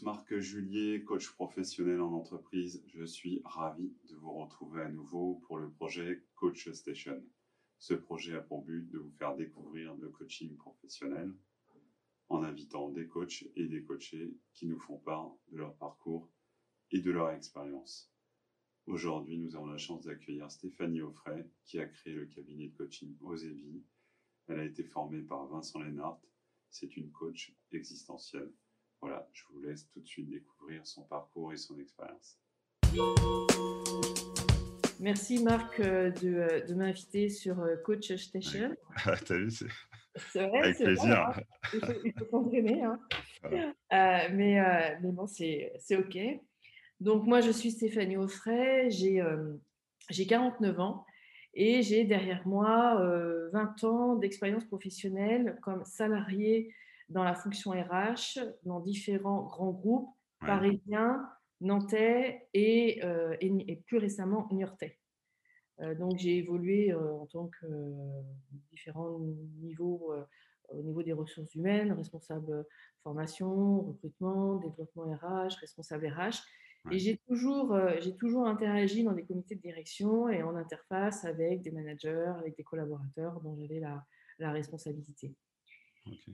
Marc Julier, coach professionnel en entreprise. Je suis ravi de vous retrouver à nouveau pour le projet Coach Station. Ce projet a pour but de vous faire découvrir le coaching professionnel en invitant des coachs et des coachés qui nous font part de leur parcours et de leur expérience. Aujourd'hui, nous avons la chance d'accueillir Stéphanie Offray, qui a créé le cabinet de coaching Osevi. Elle a été formée par Vincent Lennart. C'est une coach existentielle. Voilà, je vous laisse tout de suite découvrir son parcours et son expérience. Merci Marc euh, de, euh, de m'inviter sur euh, Coach Station. Ah, T'as vu, c'est vrai, avec c'est plaisir. vrai, hein. Il faut, il faut s'entraîner. hein. Voilà. Euh, mais, euh, mais bon, c'est c'est OK. Donc, moi, je suis Stéphanie Offray, j'ai euh, j'ai 49 ans et j'ai derrière moi euh, 20 ans d'expérience professionnelle comme salariée dans la fonction RH dans différents grands groupes Ouais. parisiens, nantais et, euh, et, et plus récemment niortais. Euh, donc, j'ai évolué euh, en tant que différents niveaux, au niveau des ressources humaines, responsable formation, recrutement, développement RH, responsable RH. Ouais. Et j'ai toujours, j'ai toujours interagi dans des comités de direction et en interface avec des managers, avec des collaborateurs dont j'avais la, la responsabilité.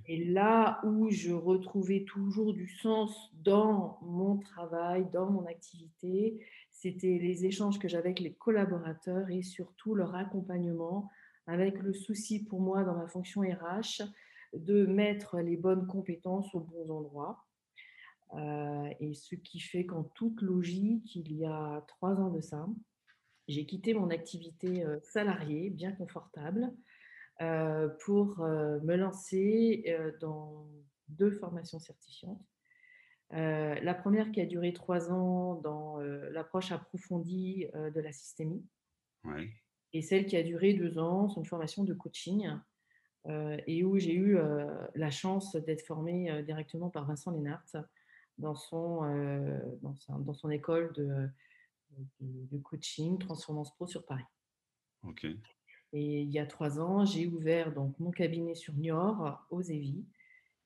Et là où je retrouvais toujours du sens dans mon travail, dans mon activité, c'était les échanges que j'avais avec les collaborateurs et surtout leur accompagnement avec le souci pour moi dans ma fonction RH de mettre les bonnes compétences aux bons endroits. Euh, et ce qui fait qu'en toute logique, il y a trois ans de ça, j'ai quitté mon activité euh, salariée, bien confortable, euh, pour euh, me lancer euh, dans deux formations certifiantes. La première qui a duré trois ans dans l'approche approfondie de la systémie Ouais. et celle qui a duré deux ans, c'est une formation de coaching et où j'ai eu la chance d'être formée directement par Vincent Lennart dans son, dans, son école de, de- de coaching Transformance Pro sur Paris. Ok. Et il y a trois ans, j'ai ouvert donc mon cabinet sur Niort, aux Évis.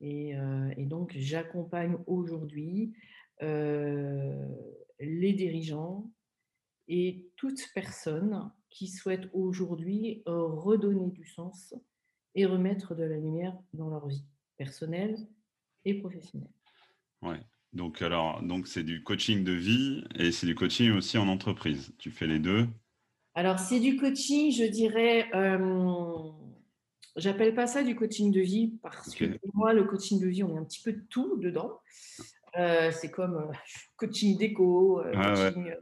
Et, euh, et donc, j'accompagne aujourd'hui euh, les dirigeants et toute personne qui souhaite aujourd'hui redonner du sens et remettre de la lumière dans leur vie personnelle et professionnelle. Ouais. Donc alors, donc c'est du coaching de vie et c'est du coaching aussi en entreprise. Tu fais les deux. Alors, c'est du coaching, je dirais. Euh, J'appelle pas ça du coaching de vie parce que pour moi, le coaching de vie, on est un petit peu de tout dedans. Euh, c'est comme euh, coaching déco, Ah coaching.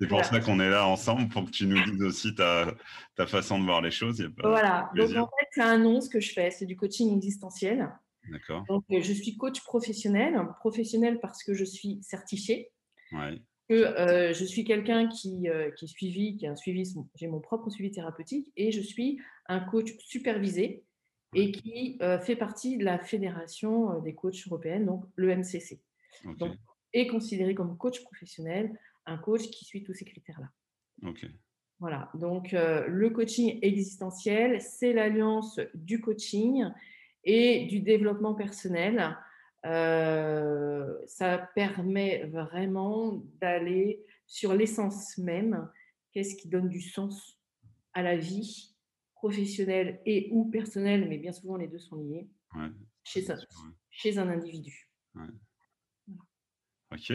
C'est pour ça qu'on est là ensemble pour que tu nous dises aussi ta, ta façon de voir les choses. Il y a pas- Voilà. Donc, en fait, c'est un nom ce que je fais. C'est du coaching existentiel. D'accord. Donc, je suis coach professionnel. Professionnel parce que je suis certifiée. Ouais. Que euh, je suis quelqu'un qui, euh, qui est suivi, qui a un suivi, j'ai mon propre suivi thérapeutique et je suis un coach supervisé et qui euh, fait partie de la fédération des coachs européennes, donc le MCC, Ok. Donc, est considéré comme coach professionnel, un coach qui suit tous ces critères-là. Voilà, donc euh, le coaching existentiel, c'est l'alliance du coaching et du développement personnel. Euh, ça permet vraiment d'aller sur l'essence même, qu'est-ce qui donne du sens à la vie professionnelle et ou personnelle, mais bien souvent les deux sont liés, Ouais. chez un, Ouais. chez un individu. Ok.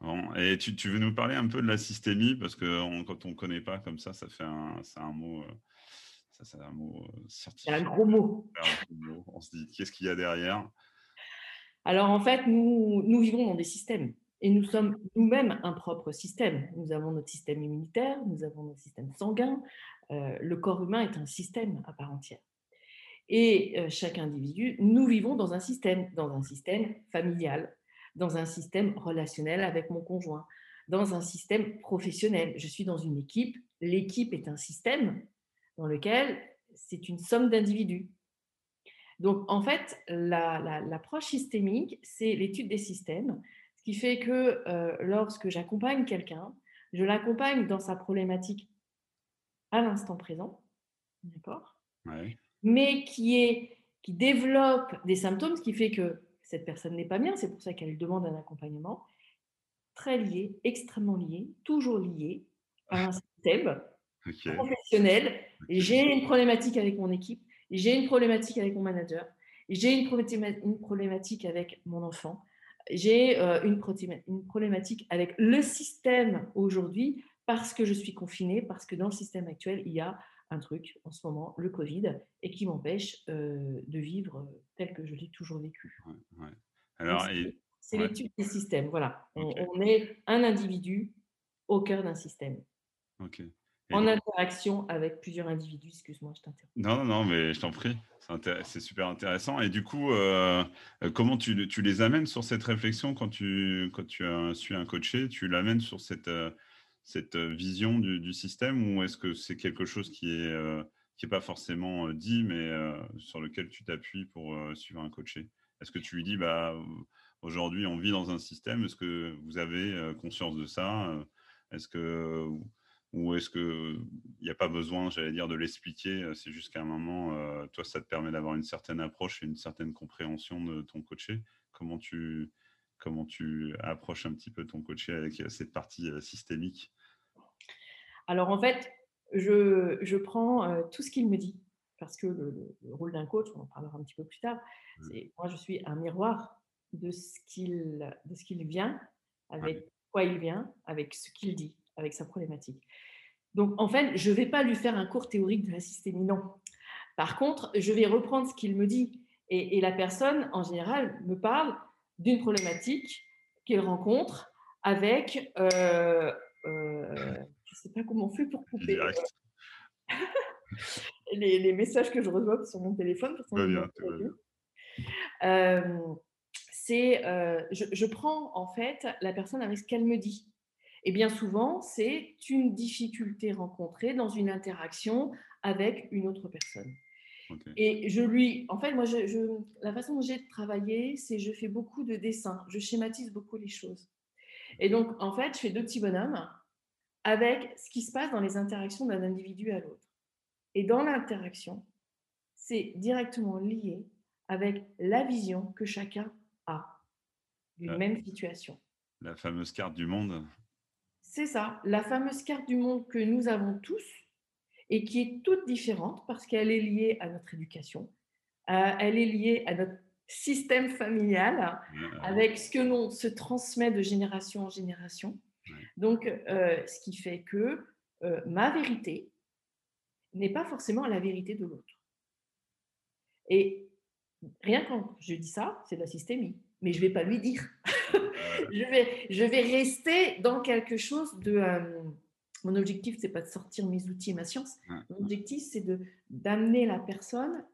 Bon. Et tu, tu veux nous parler un peu de la systémie? Parce que on- quand on connaît pas comme ça, ça fait un, c'est un mot, euh, ça c'est un mot euh, C'est certifié. Un gros mot. On se dit qu'est-ce qu'il y a derrière? Alors en fait, nous, vivons dans des systèmes et nous sommes nous-mêmes un propre système. Nous avons notre système immunitaire, nous avons notre système sanguin. Euh, le corps humain est un système à part entière. Et euh, chaque individu, nous vivons dans un système, dans un système familial, dans un système relationnel avec mon conjoint, dans un système professionnel. Je suis dans une équipe. L'équipe est un système dans lequel c'est une somme d'individus. Donc, en fait, la- la- l'approche systémique, c'est l'étude des systèmes, ce qui fait que euh, lorsque j'accompagne quelqu'un, je l'accompagne dans sa problématique à l'instant présent, d'accord? Ouais. Mais qui, est, qui développe des symptômes, ce qui fait que cette personne n'est pas bien, c'est pour ça qu'elle demande un accompagnement, très lié, extrêmement lié, toujours lié à un système professionnel. J'ai une problématique avec mon équipe, j'ai une problématique avec mon manager, j'ai une problématique avec mon enfant, j'ai euh, une problématique avec le système aujourd'hui parce que je suis confinée, parce que dans le système actuel, il y a un truc en ce moment, le Covid, et qui m'empêche euh, de vivre tel que je l'ai toujours vécu. Alors, c'est l'étude des systèmes. Voilà, on, est un individu au cœur d'un système. En interaction avec plusieurs individus. Excuse-moi, je t'interromps. Non, non, non, mais je t'en prie. C'est super intéressant. Et du coup, euh, euh, comment tu, tu, les amènes sur cette réflexion quand tu, quand tu suis un coaché Tu l'amènes sur cette, cette vision du, système ou est-ce que c'est quelque chose qui est, qui est pas forcément dit, mais sur lequel tu t'appuies pour suivre un coaché Est-ce que tu lui dis, bah, aujourd'hui, on vit dans un système, est-ce que vous avez conscience de ça? Est-ce que ou est-ce qu'il n'y a pas besoin, j'allais dire, de l'expliquer C'est juste qu'à un moment, toi, ça te permet d'avoir une certaine approche et une certaine compréhension de ton coaché. Comment tu, comment tu approches un petit peu ton coaché avec cette partie systémique? Alors en fait, je, je prends tout ce qu'il me dit, parce que le, rôle d'un coach, on en parlera un petit peu plus tard, c'est moi je suis un miroir de ce qu'il qu'il vient, avec quoi il vient, avec ce qu'il dit, avec sa problématique. Donc en fait, je ne vais pas lui faire un cours théorique de la systémie, non. Par contre, je vais reprendre ce qu'il me dit. Et, et la personne, en général, me parle d'une problématique qu'il rencontre avec, euh, euh, je ne sais pas comment on fait pour couper euh, les, messages que je reçois sur mon téléphone. c'est, je, je, prends en fait la personne avec ce qu'elle me dit. Et bien souvent, c'est une difficulté rencontrée dans une interaction avec une autre personne. Et je lui, en fait, moi, je, la façon dont j'ai de travailler, c'est je fais beaucoup de dessins, je schématise beaucoup les choses. Et donc, en fait, je fais deux petits bonhommes avec ce qui se passe dans les interactions d'un individu à l'autre. Et dans l'interaction, c'est directement lié avec la vision que chacun a d'une même situation. La fameuse carte du monde. C'est ça, la fameuse carte du monde que nous avons tous et qui est toute différente parce qu'elle est liée à notre éducation, euh, elle est liée à notre système familial, avec ce que l'on se transmet de génération en génération. Donc, euh, ce qui fait que euh, ma vérité n'est pas forcément la vérité de l'autre. Et rien quand je dis ça, c'est de la systémie, mais je ne vais pas lui dire. je, vais, je vais rester dans quelque chose de mon objectif, c'est pas de sortir mes outils et ma science. Mon objectif, c'est de d'amener la personne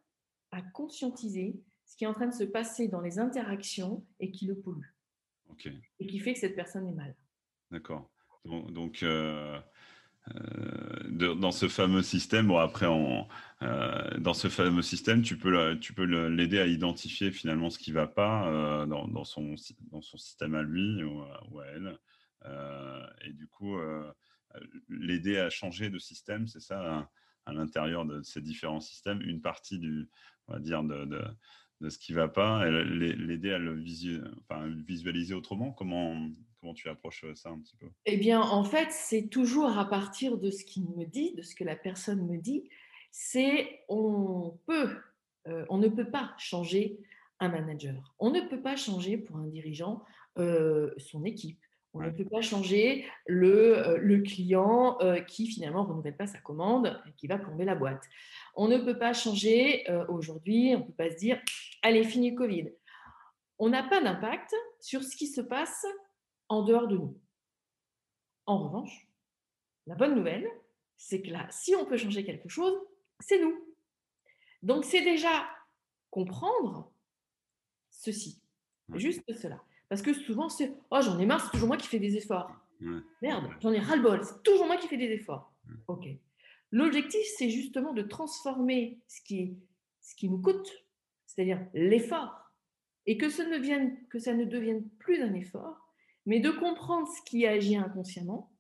à conscientiser ce qui est en train de se passer dans les interactions et qui le pollue. Et qui fait que cette personne est mal. D'accord. Donc, euh, euh, dans ce fameux système, bon après, euh, dans ce fameux système, tu peux, l'aider à identifier finalement ce qui ne va pas dans, son, dans son système à lui ou ou à elle. et du coup, l'aider à changer de système, c'est ça, à, l'intérieur de ces différents systèmes, une partie de, ce qui ne va pas, l'aider à le visualiser autrement Comment, comment tu approches ça un petit peu? Eh bien, en fait, c'est toujours à partir de ce qu'il me dit, de ce que la personne me dit, c'est on peut, euh, on ne peut pas changer un manager. On ne peut pas changer pour un dirigeant euh, son équipe. On ne peut pas changer le, euh, le client euh, qui finalement ne renouvelle pas sa commande et qui va plomber la boîte. On ne peut pas changer euh, aujourd'hui, on ne peut pas se dire allez, fini Covid. On n'a pas d'impact sur ce qui se passe en dehors de nous. En revanche, la bonne nouvelle, c'est que là, si on peut changer quelque chose, c'est nous. Donc c'est déjà comprendre ceci, juste cela. Parce que souvent, c'est Oh, j'en ai marre, c'est toujours moi qui fais des efforts. Merde, j'en ai ras-le-bol, c'est toujours moi qui fais des efforts. Ok. L'objectif, c'est justement de transformer ce qui, ce qui nous coûte, c'est-à-dire l'effort, et que, ce ne vienne, que ça ne devienne plus un effort, mais de comprendre ce qui agit inconsciemment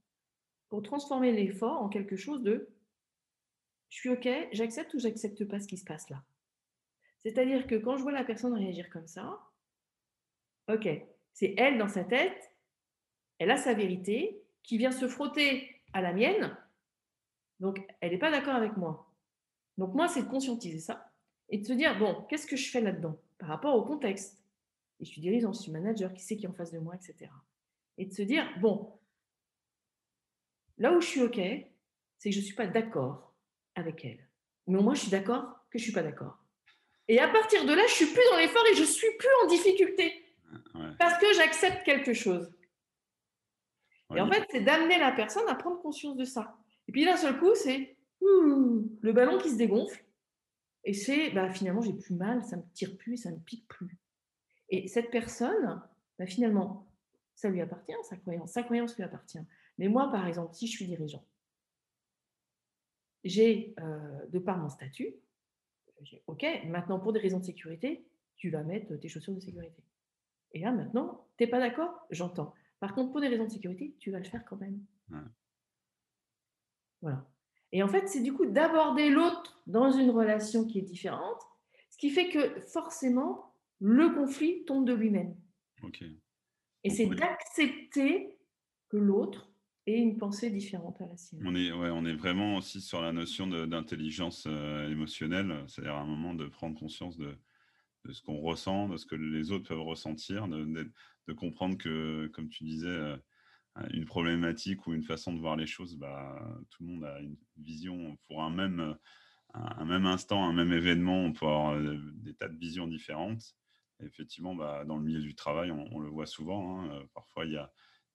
pour transformer l'effort en quelque chose de je suis OK, j'accepte ou j'accepte pas ce qui se passe là. C'est-à-dire que quand je vois la personne réagir comme ça, Ok, c'est elle dans sa tête, elle a sa vérité qui vient se frotter à la mienne, donc elle n'est pas d'accord avec moi. Donc moi, c'est de conscientiser ça et de se dire, bon, qu'est-ce que je fais là-dedans par rapport au contexte? Et je suis dirigeant, je suis manager, qui sait qui est en face de moi, etc. Et de se dire, bon, là où je suis OK, c'est que je ne suis pas d'accord avec elle. Mais au moins, je suis d'accord que je ne suis pas d'accord. Et à partir de là, je suis plus dans l'effort et je suis plus en difficulté. Parce que j'accepte quelque chose. Et en fait, c'est d'amener la personne à prendre conscience de ça. Et puis d'un seul coup, c'est le ballon qui se dégonfle. Et c'est bah, finalement, j'ai plus mal, ça me tire plus, ça ne me pique plus. Et cette personne, bah, finalement, ça lui appartient, sa croyance. Sa croyance lui appartient. Mais moi, par exemple, si je suis dirigeant, j'ai, euh, de par mon statut, OK, maintenant, pour des raisons de sécurité, tu vas mettre tes chaussures de sécurité. Et là, maintenant, tu n'es pas d'accord J'entends. Par contre, pour des raisons de sécurité, tu vas le faire quand même. Voilà. Et en fait, c'est du coup d'aborder l'autre dans une relation qui est différente, ce qui fait que forcément, le conflit tombe de lui-même. Et c'est d'accepter que l'autre ait une pensée différente à la sienne. On est, ouais, on est vraiment aussi sur la notion d'intelligence euh, émotionnelle, c'est-à-dire à un moment de prendre conscience de, de ce qu'on ressent, de ce que les autres peuvent ressentir, de, de, comprendre que, comme tu disais, euh, une problématique ou une façon de voir les choses, bah, tout le monde a une vision pour un même, un, même instant, un même événement, on peut avoir euh, des tas de visions différentes. Effectivement, bah, dans le milieu du travail, on, le voit souvent. Hein, euh, parfois, il y a,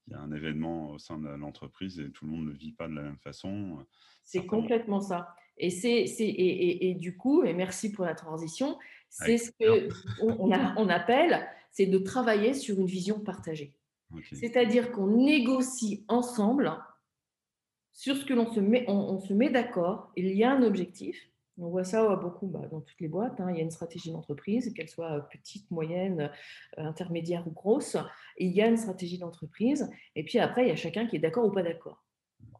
y a, un événement au sein de l'entreprise et tout le monde ne le vit pas de la même façon. C'est complètement ça. Et, c'est, et, et, du coup, et merci pour la transition, c'est ce qu'on on, on appelle, c'est de travailler sur une vision partagée. C'est-à-dire qu'on négocie ensemble sur ce que l'on se met, on, se met d'accord. Il y a un objectif. On voit ça beaucoup bah, dans toutes les boîtes. Hein. Il y a une stratégie d'entreprise, qu'elle soit petite, moyenne, euh, intermédiaire ou grosse. Il y a une stratégie d'entreprise. Et puis après, il y a chacun qui est d'accord ou pas d'accord.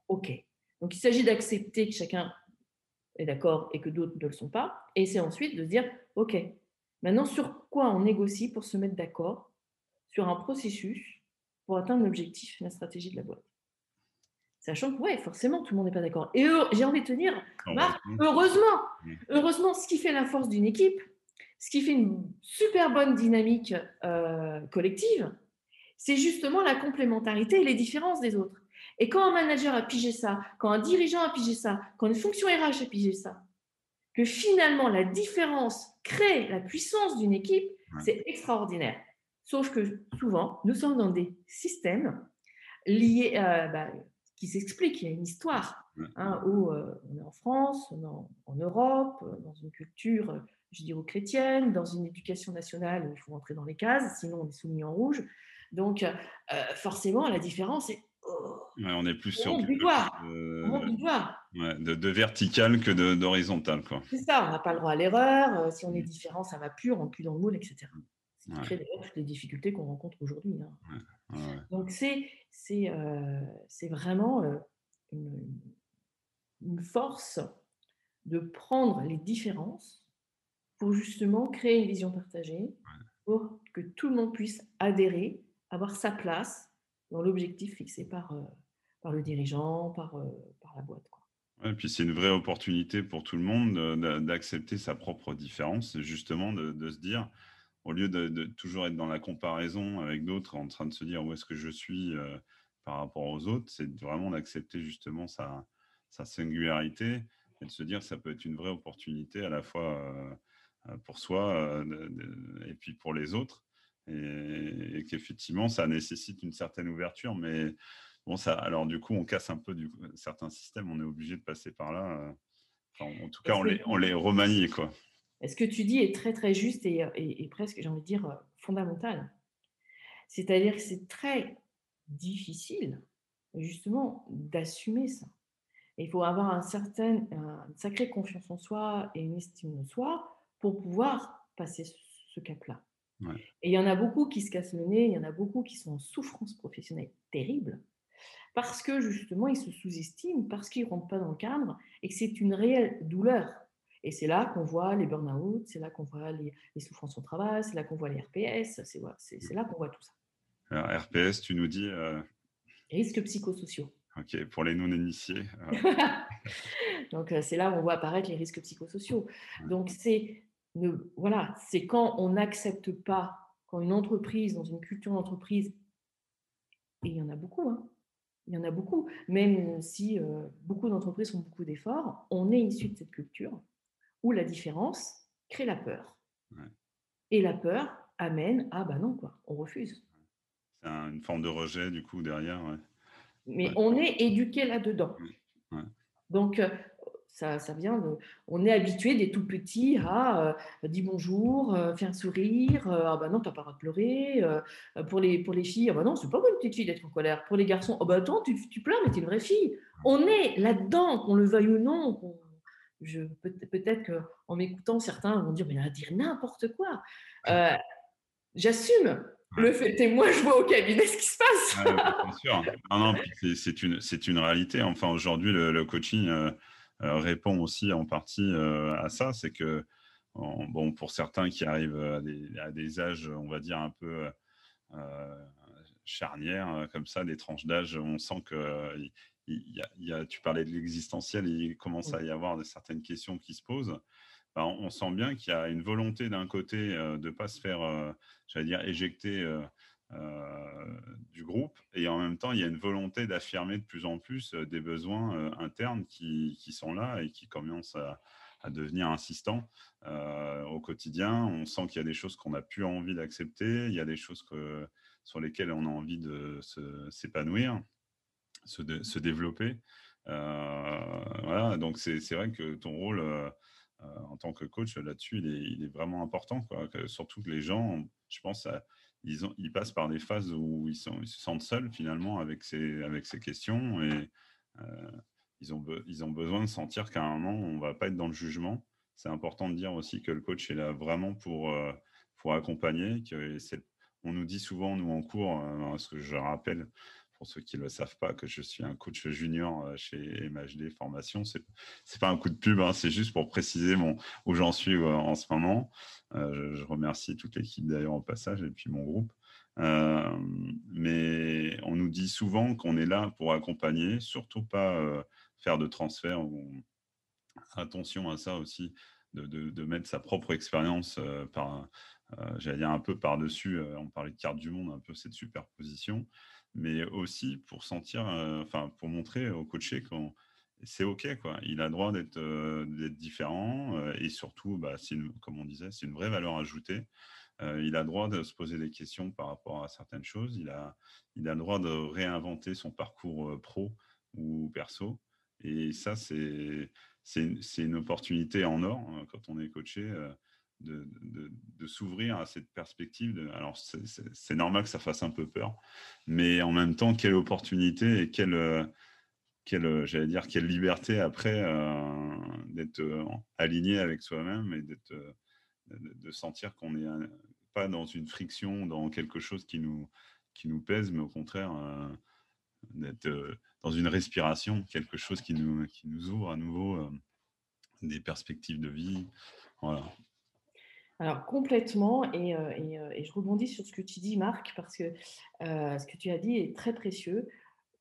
OK. Donc il s'agit d'accepter que chacun est d'accord et que d'autres ne le sont pas. Et c'est ensuite de se dire OK. Maintenant, sur quoi on négocie pour se mettre d'accord sur un processus pour atteindre l'objectif, la stratégie de la boîte? Sachant que, ouais, forcément, tout le monde n'est pas d'accord. Et j'ai envie de te dire, heureusement, heureusement, ce qui fait la force d'une équipe, ce qui fait une super bonne dynamique euh, collective, c'est justement la complémentarité et les différences des autres. Et quand un manager a pigé ça, quand un dirigeant a pigé ça, quand une fonction RH a pigé ça, que finalement la différence crée la puissance d'une équipe, c'est extraordinaire. Sauf que souvent, nous sommes dans des systèmes liés, euh, bah, qui s'expliquent. Il y a une histoire hein, où euh, on est en France, on est en, Europe, dans une culture judéo-chrétienne, dans une éducation nationale où il faut rentrer dans les cases, sinon on est soumis en rouge. Donc, euh, forcément, la différence est oh, on est plus sur de, de, de, vertical que d'horizontal. C'est ça, on n'a pas le droit à l'erreur. Si on est différent, ça va plus, on rentre plus dans le moule, etc. Ce qui crée d'ailleurs toutes les difficultés qu'on rencontre aujourd'hui. Hein. Donc, c'est euh, vraiment euh, une, une, force de prendre les différences pour justement créer une vision partagée, pour que tout le monde puisse adhérer, avoir sa place dans l'objectif fixé par, euh, par le dirigeant, par, par la boîte. Quoi. et puis c'est une vraie opportunité pour tout le monde d'accepter sa propre différence, justement de, de se dire au lieu de, toujours être dans la comparaison avec d'autres, en train de se dire où est-ce que je suis euh, par rapport aux autres, c'est vraiment d'accepter justement sa, singularité et de se dire que ça peut être une vraie opportunité à la fois euh, pour soi euh, et puis pour les autres. Et, qu'effectivement, ça nécessite une certaine ouverture, mais bon, ça, alors du coup, on casse un peu du, certains systèmes, on est obligé de passer par là. en tout cas, on les, on les remanie, quoi ce que tu dis est très très juste et, presque, j'ai envie de dire, euh, fondamental. C'est-à-dire que c'est très difficile, justement, d'assumer ça. il faut avoir un certain, une sacrée confiance en soi et une estime de soi pour pouvoir passer ce cap-là. Et il y en a beaucoup qui se cassent le nez, il y en a beaucoup qui sont en souffrance professionnelle terrible, parce que justement, ils se sous-estiment, parce qu'ils ne rentrent pas dans le cadre et que c'est une réelle douleur Et c'est là qu'on voit les burn-out, c'est là qu'on voit les, souffrances au travail, c'est là qu'on voit les RPS, c'est là qu'on voit tout ça. Alors, RPS, tu nous dis Risques psychosociaux. Ok, pour les non-initiés. Donc, c'est là où on voit apparaître les risques psychosociaux. Donc, c'est voilà, c'est quand on n'accepte pas, quand une entreprise, dans une culture d'entreprise, et il y en a beaucoup, hein, il y en a beaucoup, même si beaucoup d'entreprises font beaucoup d'efforts, on est issu de cette culture où la différence crée la peur. Et la peur amène à, bah non, quoi, on refuse. C'est une forme de rejet, du coup, derrière. Mais on est éduqué là-dedans. Donc, ça, vient de, on est habitué des tout petits à euh, dire bonjour, euh, faire sourire, euh, ah bah non, t'as pas de pleurer. pour, les, pour les filles, ah bah non, c'est pas bonne petite fille d'être en colère. Pour les garçons, oh bah attends, tu, tu pleures, mais t'es une vraie fille. On est là-dedans, qu'on le veuille ou non. Je, peut-être qu'en m'écoutant, certains vont dire, mais il va dire n'importe quoi. J'assume. Le fait est, moi, je vois au cabinet ce qui se passe. bien sûr. Non, non, c'est une, une réalité. Enfin, aujourd'hui, le, le, coaching euh, répond aussi en partie euh, à ça, c'est que bon, pour certains qui arrivent à des, âges, on va dire, un peu euh, charnières, comme ça, des tranches d'âge, on sent que il y a, tu parlais de l'existentiel, il commence à y avoir de certaines questions qui se posent. Ben, on sent bien qu'il y a une volonté d'un côté de ne pas se faire, j'allais dire, éjecter euh, du groupe. Et en même temps, il y a une volonté d'affirmer de plus en plus euh, des besoins euh, internes qui, qui, sont là et qui commencent à, devenir insistants au quotidien. On sent qu'il y a des choses qu'on n'a plus envie d'accepter, il y a des choses que, sur lesquelles on a envie de s'épanouir, se, développer. voilà, donc c'est vrai que ton rôle en tant que coach là-dessus, il est, vraiment important. Surtout que les gens, je pense, ils, ont, ils, passent par des phases où ils, se sentent seuls finalement avec ces, avec ces questions et euh, ils, ont ils ont besoin de sentir qu'à un moment, on ne va pas être dans le jugement. C'est important de dire aussi que le coach est là vraiment pour, euh, pour accompagner. On nous dit souvent, nous en cours, euh, ce que je rappelle, pour ceux qui ne le savent pas, que je suis un coach junior euh, chez MHD Formation. Ce n'est pas un coup de pub, hein, c'est juste pour préciser où j'en suis euh, en ce moment. Euh, je, remercie toute l'équipe d'ailleurs au passage et puis mon groupe. mais on nous dit souvent qu'on est là pour accompagner, surtout pas faire de transfert. Attention à ça aussi, de, de mettre sa propre expérience par, j'allais dire un peu par-dessus, on parlait de carte du monde, un peu cette superposition mais aussi pour sentir, euh, enfin, pour montrer au coaché qu'on c'est OK, quoi. Il a le droit d'être euh, différent euh, et surtout, bah, comme on disait, c'est une vraie valeur ajoutée. il a le droit de se poser des questions par rapport à certaines choses. Il a, il a le droit de réinventer son parcours pro ou perso. Et ça, c'est une opportunité en or hein, quand on est coaché de, s'ouvrir à cette perspective. Alors, c'est normal que ça fasse un peu peur, mais en même temps, quelle opportunité et quelle, quelle j'allais dire, quelle liberté après euh, d'être euh, aligné avec soi-même et d'être, euh, de, sentir qu'on n'est pas dans une friction, dans quelque chose qui nous, qui nous pèse, mais au contraire, d'être dans une respiration, quelque chose qui nous, qui nous ouvre à nouveau des perspectives de vie. Voilà. Alors complètement, euh, euh, et, je rebondis sur ce que tu dis, Marc, parce que euh, ce que tu as dit est très précieux.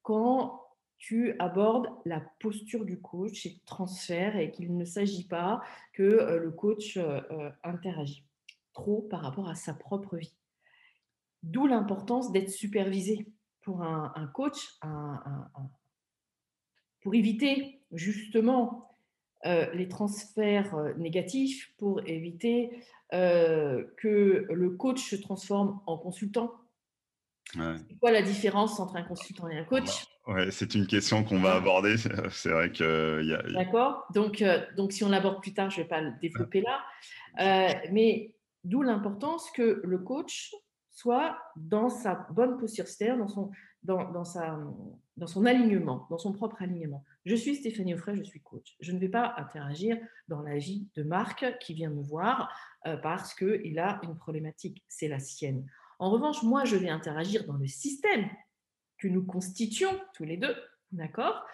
Quand tu abordes la posture du coach et le transfert, et qu'il ne s'agit pas que le coach interagit trop par rapport à sa propre vie. D'où l'importance d'être supervisé pour un, coach, pour éviter justement les transferts négatifs, pour éviter euh, que le coach se transforme en consultant C'est quoi la différence entre un consultant et un coach? Ouais, C'est une question qu'on va aborder. C'est vrai que. Y a... D'accord. Donc, euh, donc, si on l'aborde plus tard, je ne vais pas le développer là. Euh, mais d'où l'importance que le coach soit dans sa bonne posture, c'est-à-dire dans son, dans, dans, sa, dans son alignement, dans son propre alignement. Je suis Stéphanie Offray, je suis coach. Je ne vais pas interagir dans la vie de Marc qui vient me voir euh, parce qu'il a une problématique, c'est la sienne. En revanche, moi, je vais interagir dans le système que nous constituons tous les deux, d'accord?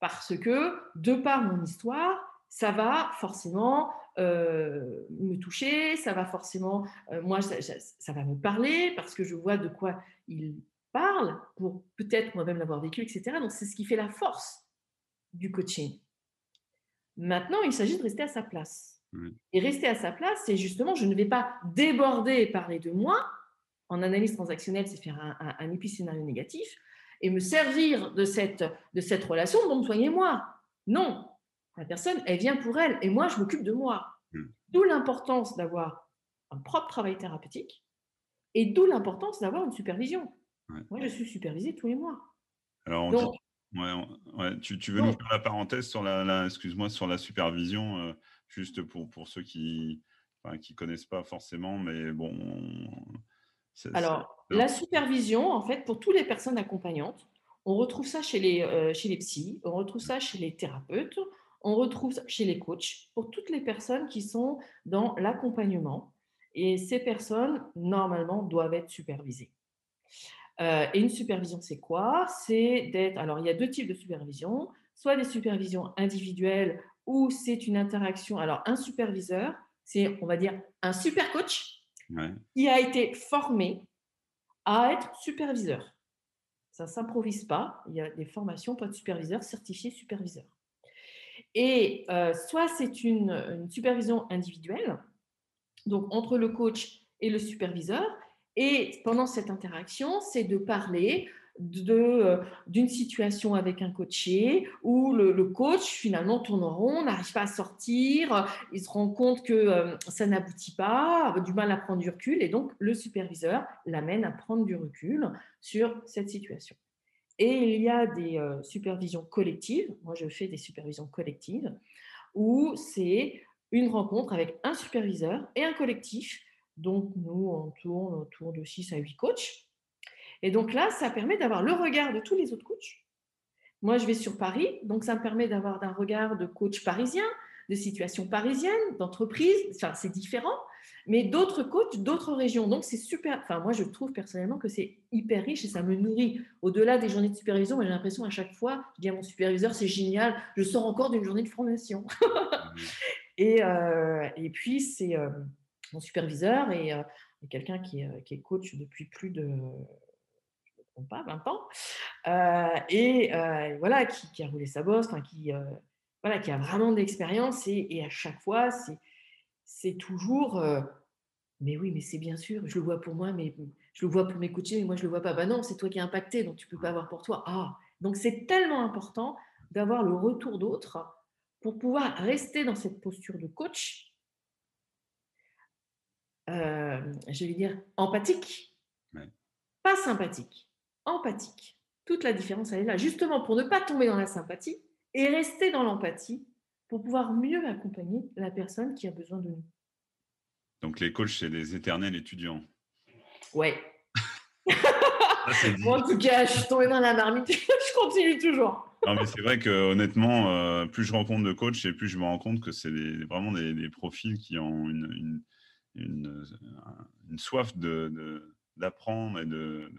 Parce que, de par mon histoire, ça va forcément euh, me toucher, ça va forcément, euh, moi, ça, ça, va me parler parce que je vois de quoi il parle pour peut-être moi-même l'avoir vécu, etc. Donc, c'est ce qui fait la force du coaching. Maintenant, il s'agit de rester à sa place. Et rester à sa place, c'est justement, je ne vais pas déborder et parler de moi. En analyse transactionnelle, c'est faire un, un, négatif et me servir de cette, de cette relation pour soigner-moi. Non, la personne, elle vient pour elle et moi, je m'occupe de moi. D'où l'importance d'avoir un propre travail thérapeutique et d'où l'importance d'avoir une supervision. Moi, je suis supervisée tous les mois. Alors, ouais, tu, tu, veux nous faire la parenthèse sur la, excuse-moi, sur la supervision, euh, juste pour, pour ceux qui ne qui connaissent pas forcément, mais bon. Alors, la supervision, en fait, pour toutes les personnes accompagnantes, on retrouve ça chez les, euh, chez les psys, on retrouve ça chez les thérapeutes, on retrouve ça chez les coachs, pour toutes les personnes qui sont dans l'accompagnement. Et ces personnes, normalement, doivent être supervisées. Euh, et une supervision, c'est quoi? C'est d'être. Alors, il y a deux types de supervision soit des supervisions individuelles où c'est une interaction. Alors, un superviseur, c'est, on va dire, un super coach qui a été formé à être superviseur. Ça ne s'improvise pas. Il y a des formations pour être superviseur, certifié superviseur. Et euh, soit c'est une, une, supervision individuelle, donc entre le coach et le superviseur, et pendant cette interaction, c'est de parler euh, d'une situation avec un coaché où le, coach finalement tourne en rond, n'arrive pas à sortir, il se rend compte que euh, ça n'aboutit pas, a du mal à prendre du recul et donc le superviseur l'amène à prendre du recul sur cette situation. Et il y a des euh, supervisions collectives, moi je fais des supervisions collectives, où c'est une rencontre avec un superviseur et un collectif. Donc nous, on tourne autour de 6 à 8 coachs et donc là, ça permet d'avoir le regard de tous les autres coachs. Moi, je vais sur Paris, donc ça me permet d'avoir un regard de coach parisien, de situation parisienne, d'entreprise. Enfin, c'est différent, mais d'autres coachs, d'autres régions. Donc, c'est super. Enfin, moi, je trouve personnellement que c'est hyper riche et ça me nourrit. Au-delà des journées de supervision, j'ai l'impression à chaque fois, je dis à mon superviseur, c'est génial, je sors encore d'une journée de formation. et, euh, et, puis, c'est euh, mon superviseur et, euh, quelqu'un qui, qui, est coach depuis plus de pas, 20 ans, euh, et euh, voilà, qui, a roulé sa bosse, qui, euh, voilà, qui a vraiment d'expérience, et, et, à chaque fois, c'est toujours, mais oui, mais c'est bien sûr, je le vois pour moi, mais je le vois pour mes coachés, mais moi je le vois pas. Bah non, c'est toi qui es impacté, donc tu peux pas avoir pour toi. Ah, donc c'est tellement important d'avoir le retour d'autres pour pouvoir rester dans cette posture de coach, je vais dire empathique, pas sympathique empathique. Toute la différence, elle est là, justement pour ne pas tomber dans la sympathie et rester dans l'empathie pour pouvoir mieux accompagner la personne qui a besoin de nous. Donc les coachs, c'est des éternels étudiants. Ouais. Moi, en tout cas, je suis tombée dans la marmite, je continue toujours. Non, mais c'est vrai que honnêtement, euh, plus je rencontre de coachs et plus je me rends compte que c'est vraiment des, profils qui ont une, une, une, soif d'apprendre de, et de,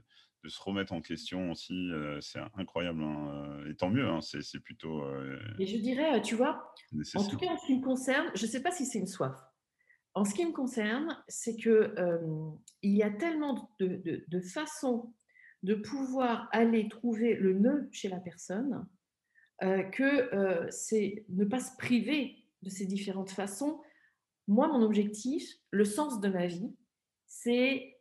de se remettre en question aussi, euh, c'est incroyable. Hein, euh, et tant mieux, hein, c'est plutôt. Euh, et je dirais, tu vois, en tout cas en ce qui me concerne, je ne sais pas si c'est une soif. En ce qui me concerne, c'est que il y a tellement de, de, façons de pouvoir aller trouver le nœud chez la personne que c'est ne pas se priver de ces différentes façons. Moi, mon objectif, le sens de ma vie, c'est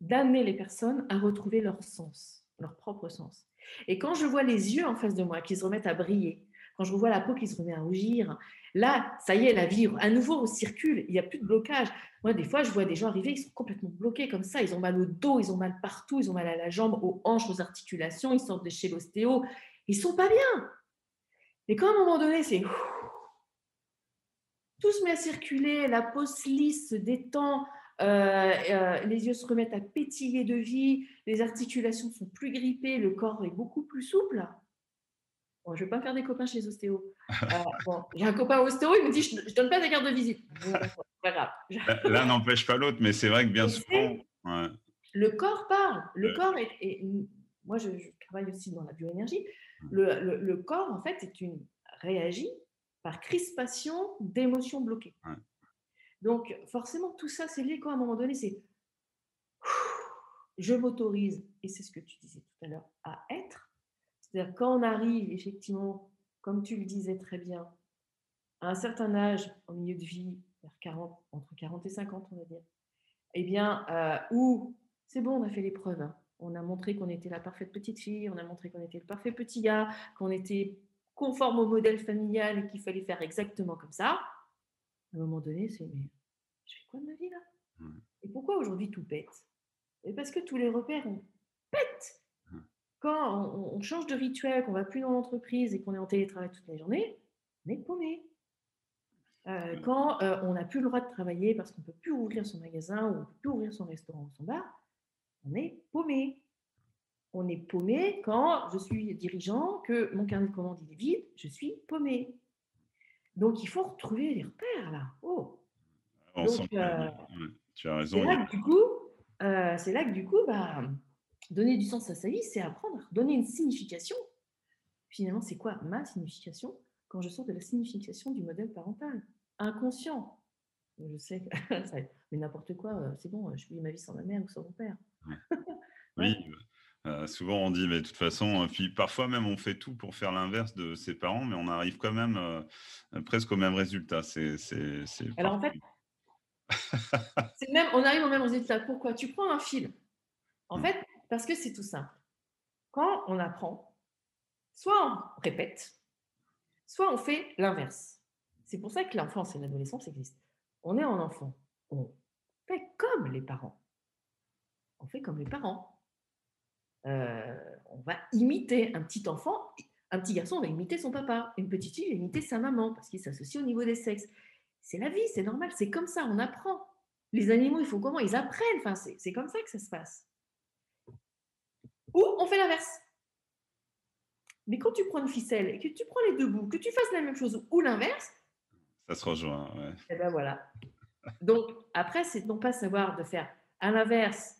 d'amener les personnes à retrouver leur sens, leur propre sens. Et quand je vois les yeux en face de moi qui se remettent à briller, quand je vois la peau qui se remet à rougir, là, ça y est, la vie à nouveau circule, il n'y a plus de blocage. Moi, des fois, je vois des gens arriver, ils sont complètement bloqués comme ça, ils ont mal au dos, ils ont mal partout, ils ont mal à la jambe, aux hanches, aux articulations, ils sortent de chez l'ostéo, ils sont pas bien. Et quand à un moment donné, c'est tout se met à circuler, la peau se lisse, se détend, euh, euh, les yeux se remettent à pétiller de vie, les articulations sont plus grippées, le corps est beaucoup plus souple. Bon, je ne vais pas faire des copains chez les ostéos. Euh, j'ai un copain ostéo, il me dit Je ne donne pas des cartes de visite. pas grave. L'un n'empêche pas l'autre, mais c'est vrai que bien souvent. Le corps parle. Le corps est. moi, je, travaille aussi dans la bioénergie. Le, le, le, corps, en fait, est une, réagit par crispation d'émotions bloquées. Donc, forcément, tout ça, c'est lié quand à un moment donné, c'est je m'autorise, et c'est ce que tu disais tout à l'heure, à être. C'est-à-dire, quand on arrive, effectivement, comme tu le disais très bien, à un certain âge, en milieu de vie, vers 40, entre 40 et 50, on va dire, eh bien, euh, où c'est bon, on a fait l'épreuve. Hein. On a montré qu'on était la parfaite petite fille, on a montré qu'on était le parfait petit gars, qu'on était conforme au modèle familial et qu'il fallait faire exactement comme ça. À un moment donné, c'est mais je fais quoi de ma vie là? Et pourquoi aujourd'hui tout pète? Et parce que tous les repères, on pète. Quand on, change de rituel, qu'on va plus dans l'entreprise et qu'on est en télétravail toute la journée, on est paumé. Euh, quand euh, on n'a plus le droit de travailler parce qu'on ne peut plus ouvrir son magasin ou on ne peut plus ouvrir son restaurant ou son bar, on est paumé. On est paumé quand je suis dirigeant, que mon carnet de commande est vide, je suis paumé. Donc il faut retrouver les repères là. Oh. Donc, euh, tu as raison. C'est là, que, du coup, c'est là que du coup, bah, donner du sens à sa vie, c'est apprendre, donner une signification. Finalement, c'est quoi ma signification quand je sors de la signification du modèle parental? Inconscient. Je sais, mais n'importe quoi, euh, c'est bon, je vis ma vie sans ma mère ou sans mon père. oui, euh, souvent on dit, mais de toute façon, euh, puis parfois même on fait tout pour faire l'inverse de ses parents, mais on arrive quand même presque au même résultat. C'est, Alors en fait, même, on arrive au même résultat. Pourquoi? Tu prends un fil. En mmh. fait, parce que c'est tout simple. Quand on apprend, soit on répète, soit on fait l'inverse. C'est pour ça que l'enfance et l'adolescence existent. On est en enfant, on fait comme les parents. On fait comme les parents. Euh, on va imiter un petit enfant, un petit garçon va imiter son papa, une petite fille va imiter sa maman parce qu'ils s'associent au niveau des sexes. C'est la vie, c'est normal, c'est comme ça, on apprend. Les animaux, il faut comment? Ils apprennent, enfin, c'est comme ça que ça se passe. Ou on fait l'inverse. Mais quand tu prends une ficelle et que tu prends les deux bouts, que tu fasses la même chose ou l'inverse, ça se rejoint, ouais. Et eh ben voilà. Donc, après, c'est non pas savoir de faire à l'inverse.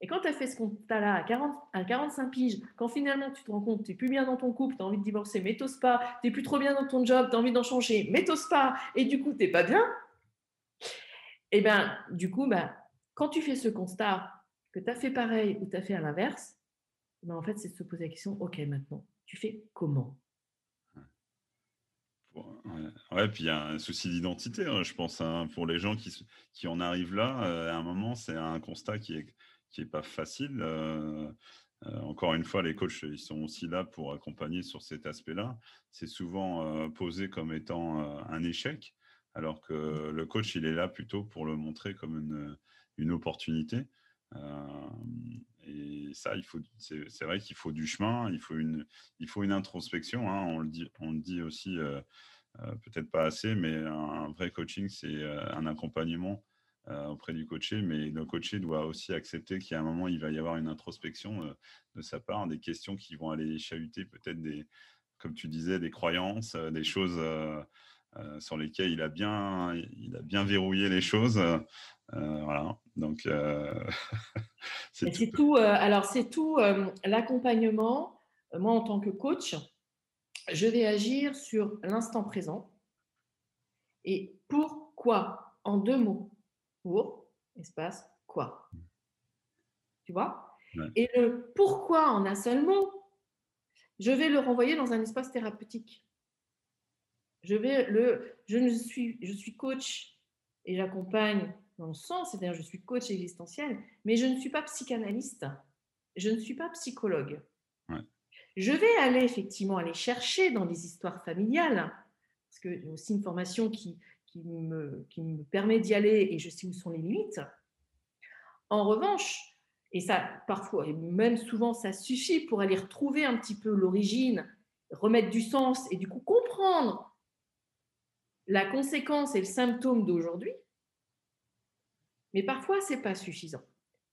Et quand tu as fait ce constat-là à, 40, à 45 piges, quand finalement tu te rends compte que tu n'es plus bien dans ton couple, tu as envie de divorcer, mais t'oses pas, tu n'es plus trop bien dans ton job, tu as envie d'en changer, mais t'oses pas, et du coup, tu n'es pas bien, et eh bien, du coup, bah, quand tu fais ce constat, que tu as fait pareil ou tu as fait à l'inverse, ben, en fait, c'est de se poser la question, OK, maintenant, tu fais comment? Ouais. puis il y a un souci d'identité, hein, je pense, hein, pour les gens qui, qui en arrivent là. Euh, à un moment, c'est un constat qui est, qui est pas facile. Euh, euh, encore une fois, les coachs, ils sont aussi là pour accompagner sur cet aspect-là. C'est souvent posé comme étant un échec, alors que le coach, il est là plutôt pour le montrer comme une, une opportunité. et ça, il faut, c'est vrai qu'il faut du chemin, il faut une, il faut une introspection. Hein, on le dit, on le dit aussi euh, peut-être pas assez, mais un, vrai coaching, c'est euh, un accompagnement euh, auprès du coaché, mais le coaché doit aussi accepter qu'il y a un moment, il va y avoir une introspection de sa part, des questions qui vont aller chahuter peut-être des, comme tu disais, des croyances, des choses sur lesquelles il a bien, il a bien verrouillé les choses. voilà. Donc c'est tout. alors c'est tout l'accompagnement. Moi, en tant que coach, je vais agir sur l'instant présent. Et pourquoi? En deux mots. Pour, espace, quoi. Tu vois? Et le pourquoi en un seul mot, je vais le renvoyer dans un espace thérapeutique. Je vais le, je ne suis, je suis coach et j'accompagne dans le sens, c'est-à-dire je suis coach existentiel, mais je ne suis pas psychanalyste, je ne suis pas psychologue. Je vais aller effectivement aller chercher dans les histoires familiales, parce que j'ai aussi une formation qui, qui, me, permet d'y aller et je sais où sont les limites. En revanche, et ça parfois, et même souvent, ça suffit pour aller retrouver un petit peu l'origine, remettre du sens et du coup comprendre la conséquence et le symptôme d'aujourd'hui. Mais parfois, ce n'est pas suffisant.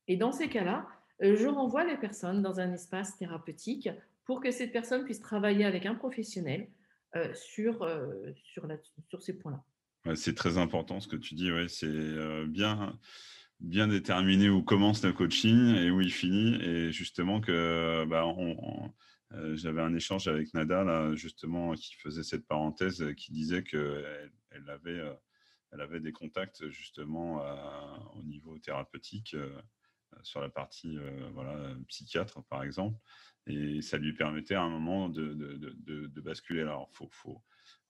Et dans ces cas-là, je renvoie les personnes dans un espace thérapeutique pour que cette personne puisse travailler avec un professionnel euh, euh, sur ces points-là. C'est très important ce que tu dis, ouais, c'est euh, bien, bien déterminer où commence le coaching et où il finit, et justement que bah, j'avais un échange avec Nada, justement, qui faisait cette parenthèse, qui disait qu'elle elle avait, elle avait des contacts, justement, au niveau thérapeutique, sur la partie voilà, psychiatre, par exemple. Et ça lui permettait à un moment de, de, de, basculer. Alors, faut, faut,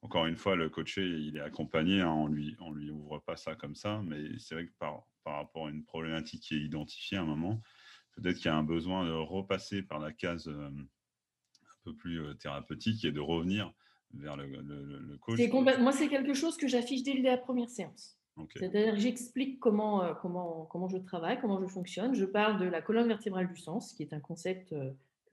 encore une fois, le coaché, il est accompagné, hein, on lui, on lui ouvre pas ça comme ça, mais c'est vrai que par, par rapport à une problématique qui est identifiée à un moment, peut-être qu'il y a un besoin de repasser par la case euh, un peu plus euh, thérapeutique et de revenir vers le, le, coach. Moi, c'est quelque chose que j'affiche dès la première séance. C'est-à-dire que j'explique comment, euh, comment, comment je travaille, comment je fonctionne. Je parle de la colonne vertébrale du sens, qui est un concept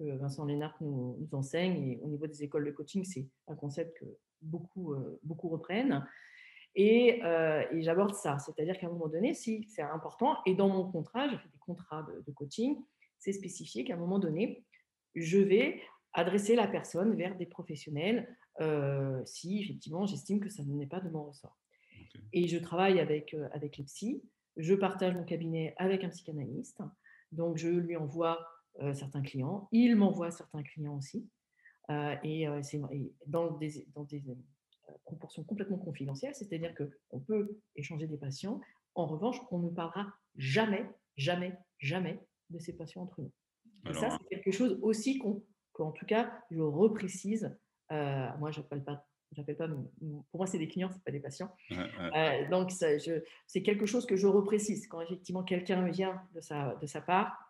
que Vincent Lénard nous, nous, enseigne. Et au niveau des écoles de coaching, c'est un concept que beaucoup, beaucoup reprennent. Et, j'aborde ça. C'est-à-dire qu'à un moment donné, si c'est important, et dans mon contrat, je fais des contrats de, coaching, c'est spécifié qu'à un moment donné, je vais adresser la personne vers des professionnels si effectivement j'estime que ça n'est pas de mon ressort. Et je travaille avec, avec les psys, je partage mon cabinet avec un psychanalyste, donc je lui envoie certains clients, il m'envoie certains clients aussi. et, c'est dans des, dans des proportion complètement confidentielle, c'est-à-dire qu'on peut échanger des patients. En revanche, on ne parlera jamais, jamais, jamais de ces patients entre nous. Et ça, c'est quelque chose aussi qu'en tout cas, je reprécise. Euh, moi, je n'appelle pas, pas, pour moi, c'est des clients, ce pas des patients. Euh, donc, c'est quelque chose que je reprécise. Quand effectivement quelqu'un vient de sa, de sa part,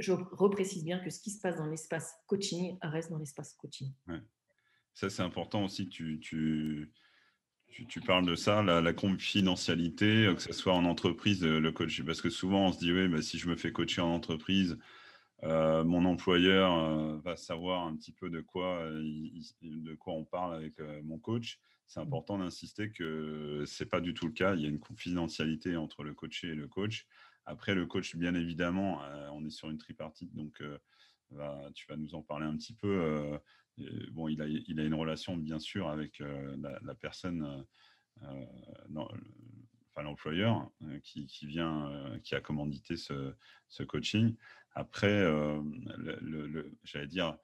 je reprécise bien que ce qui se passe dans l'espace coaching reste dans l'espace coaching. Ça, c'est important aussi tu, tu, parles de ça, la, confidentialité, euh, que ce soit en entreprise, euh, le coach. Parce que souvent, on se dit, oui, bah, si je me fais coacher en entreprise, euh, mon employeur va savoir un petit peu de quoi, de quoi on parle avec mon coach. C'est important d'insister que ce n'est pas du tout le cas. Il y a une confidentialité entre le coaché et le coach. Après, le coach, bien évidemment, on est sur une tripartite, donc tu vas nous en parler un petit peu bon, il a, il a une relation bien sûr avec euh, la, personne, euh, euh, enfin l'employeur qui, vient, qui a commandité ce, coaching. Après, j'allais dire,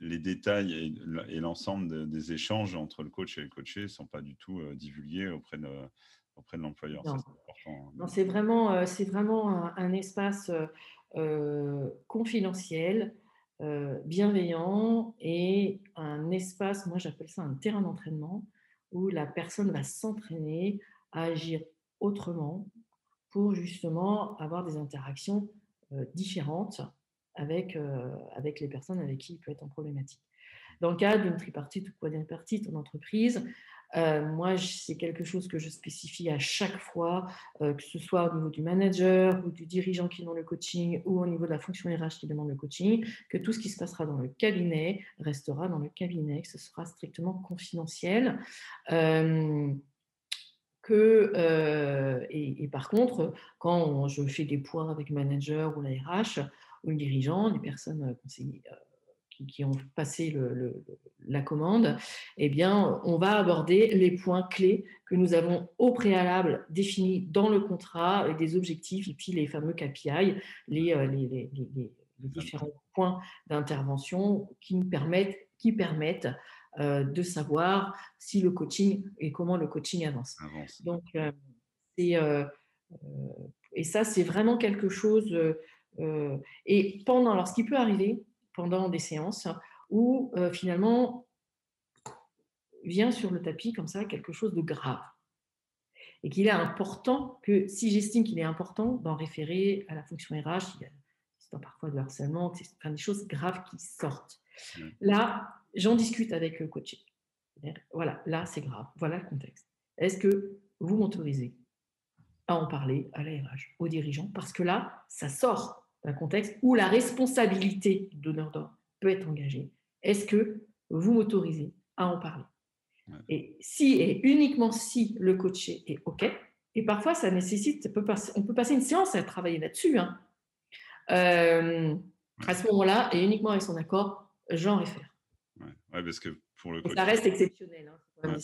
les détails et, l'ensemble des échanges entre le coach et le coaché ne sont pas du tout divulgués auprès de, auprès de l'employeur. Non, hein. c'est vraiment, c'est vraiment un, un espace confidentiel euh, bienveillant et un espace, moi j'appelle ça un terrain d'entraînement, où la personne va s'entraîner à agir autrement pour justement avoir des interactions euh, différentes avec, euh, avec les personnes avec qui il peut être en problématique. Dans le cadre d'une tripartite ou quadripartite en entreprise, euh, moi, c'est quelque chose que je spécifie à chaque fois, euh, que ce soit au niveau du manager ou du dirigeant qui demande le coaching ou au niveau de la fonction RH qui demande le coaching, que tout ce qui se passera dans le cabinet restera dans le cabinet, que ce sera strictement confidentiel. Euh, que, et, par contre, quand je fais des points avec le manager ou la RH ou le dirigeant, les personnes conseillées qui, ont passé la commande, eh bien, on va aborder les points clés que nous avons au préalable définis dans le contrat, et des objectifs et puis les fameux KPI, les, euh, les, les, les différents points d'intervention qui nous permettent, qui permettent euh, de savoir si le coaching et comment le coaching avance. Donc, euh, et ça, c'est vraiment quelque chose. et pendant, alors ce qui peut arriver, pendant des séances où euh, finalement vient sur le tapis comme ça quelque chose de grave. Et qu'il est important que, si j'estime qu'il est important d'en référer à la fonction RH, il y a parfois de harcèlement, enfin, des choses graves qui sortent. Là, j'en discute avec le coach. Voilà, là, c'est grave. Voilà le contexte. Est-ce que vous m'autorisez à en parler à la RH, aux dirigeants? Parce que là, ça sort d'un contexte où la responsabilité donneur d'ordre peut être engagée. Est-ce que vous m'autorisez à en parler? Et si et uniquement si le coaché est OK, et parfois ça nécessite, on peut passer une séance à travailler là-dessus. Hein. Euh, à ce moment-là, et uniquement avec son accord, j'en réfère. Ouais. parce que pour le ça reste exceptionnel. Hein,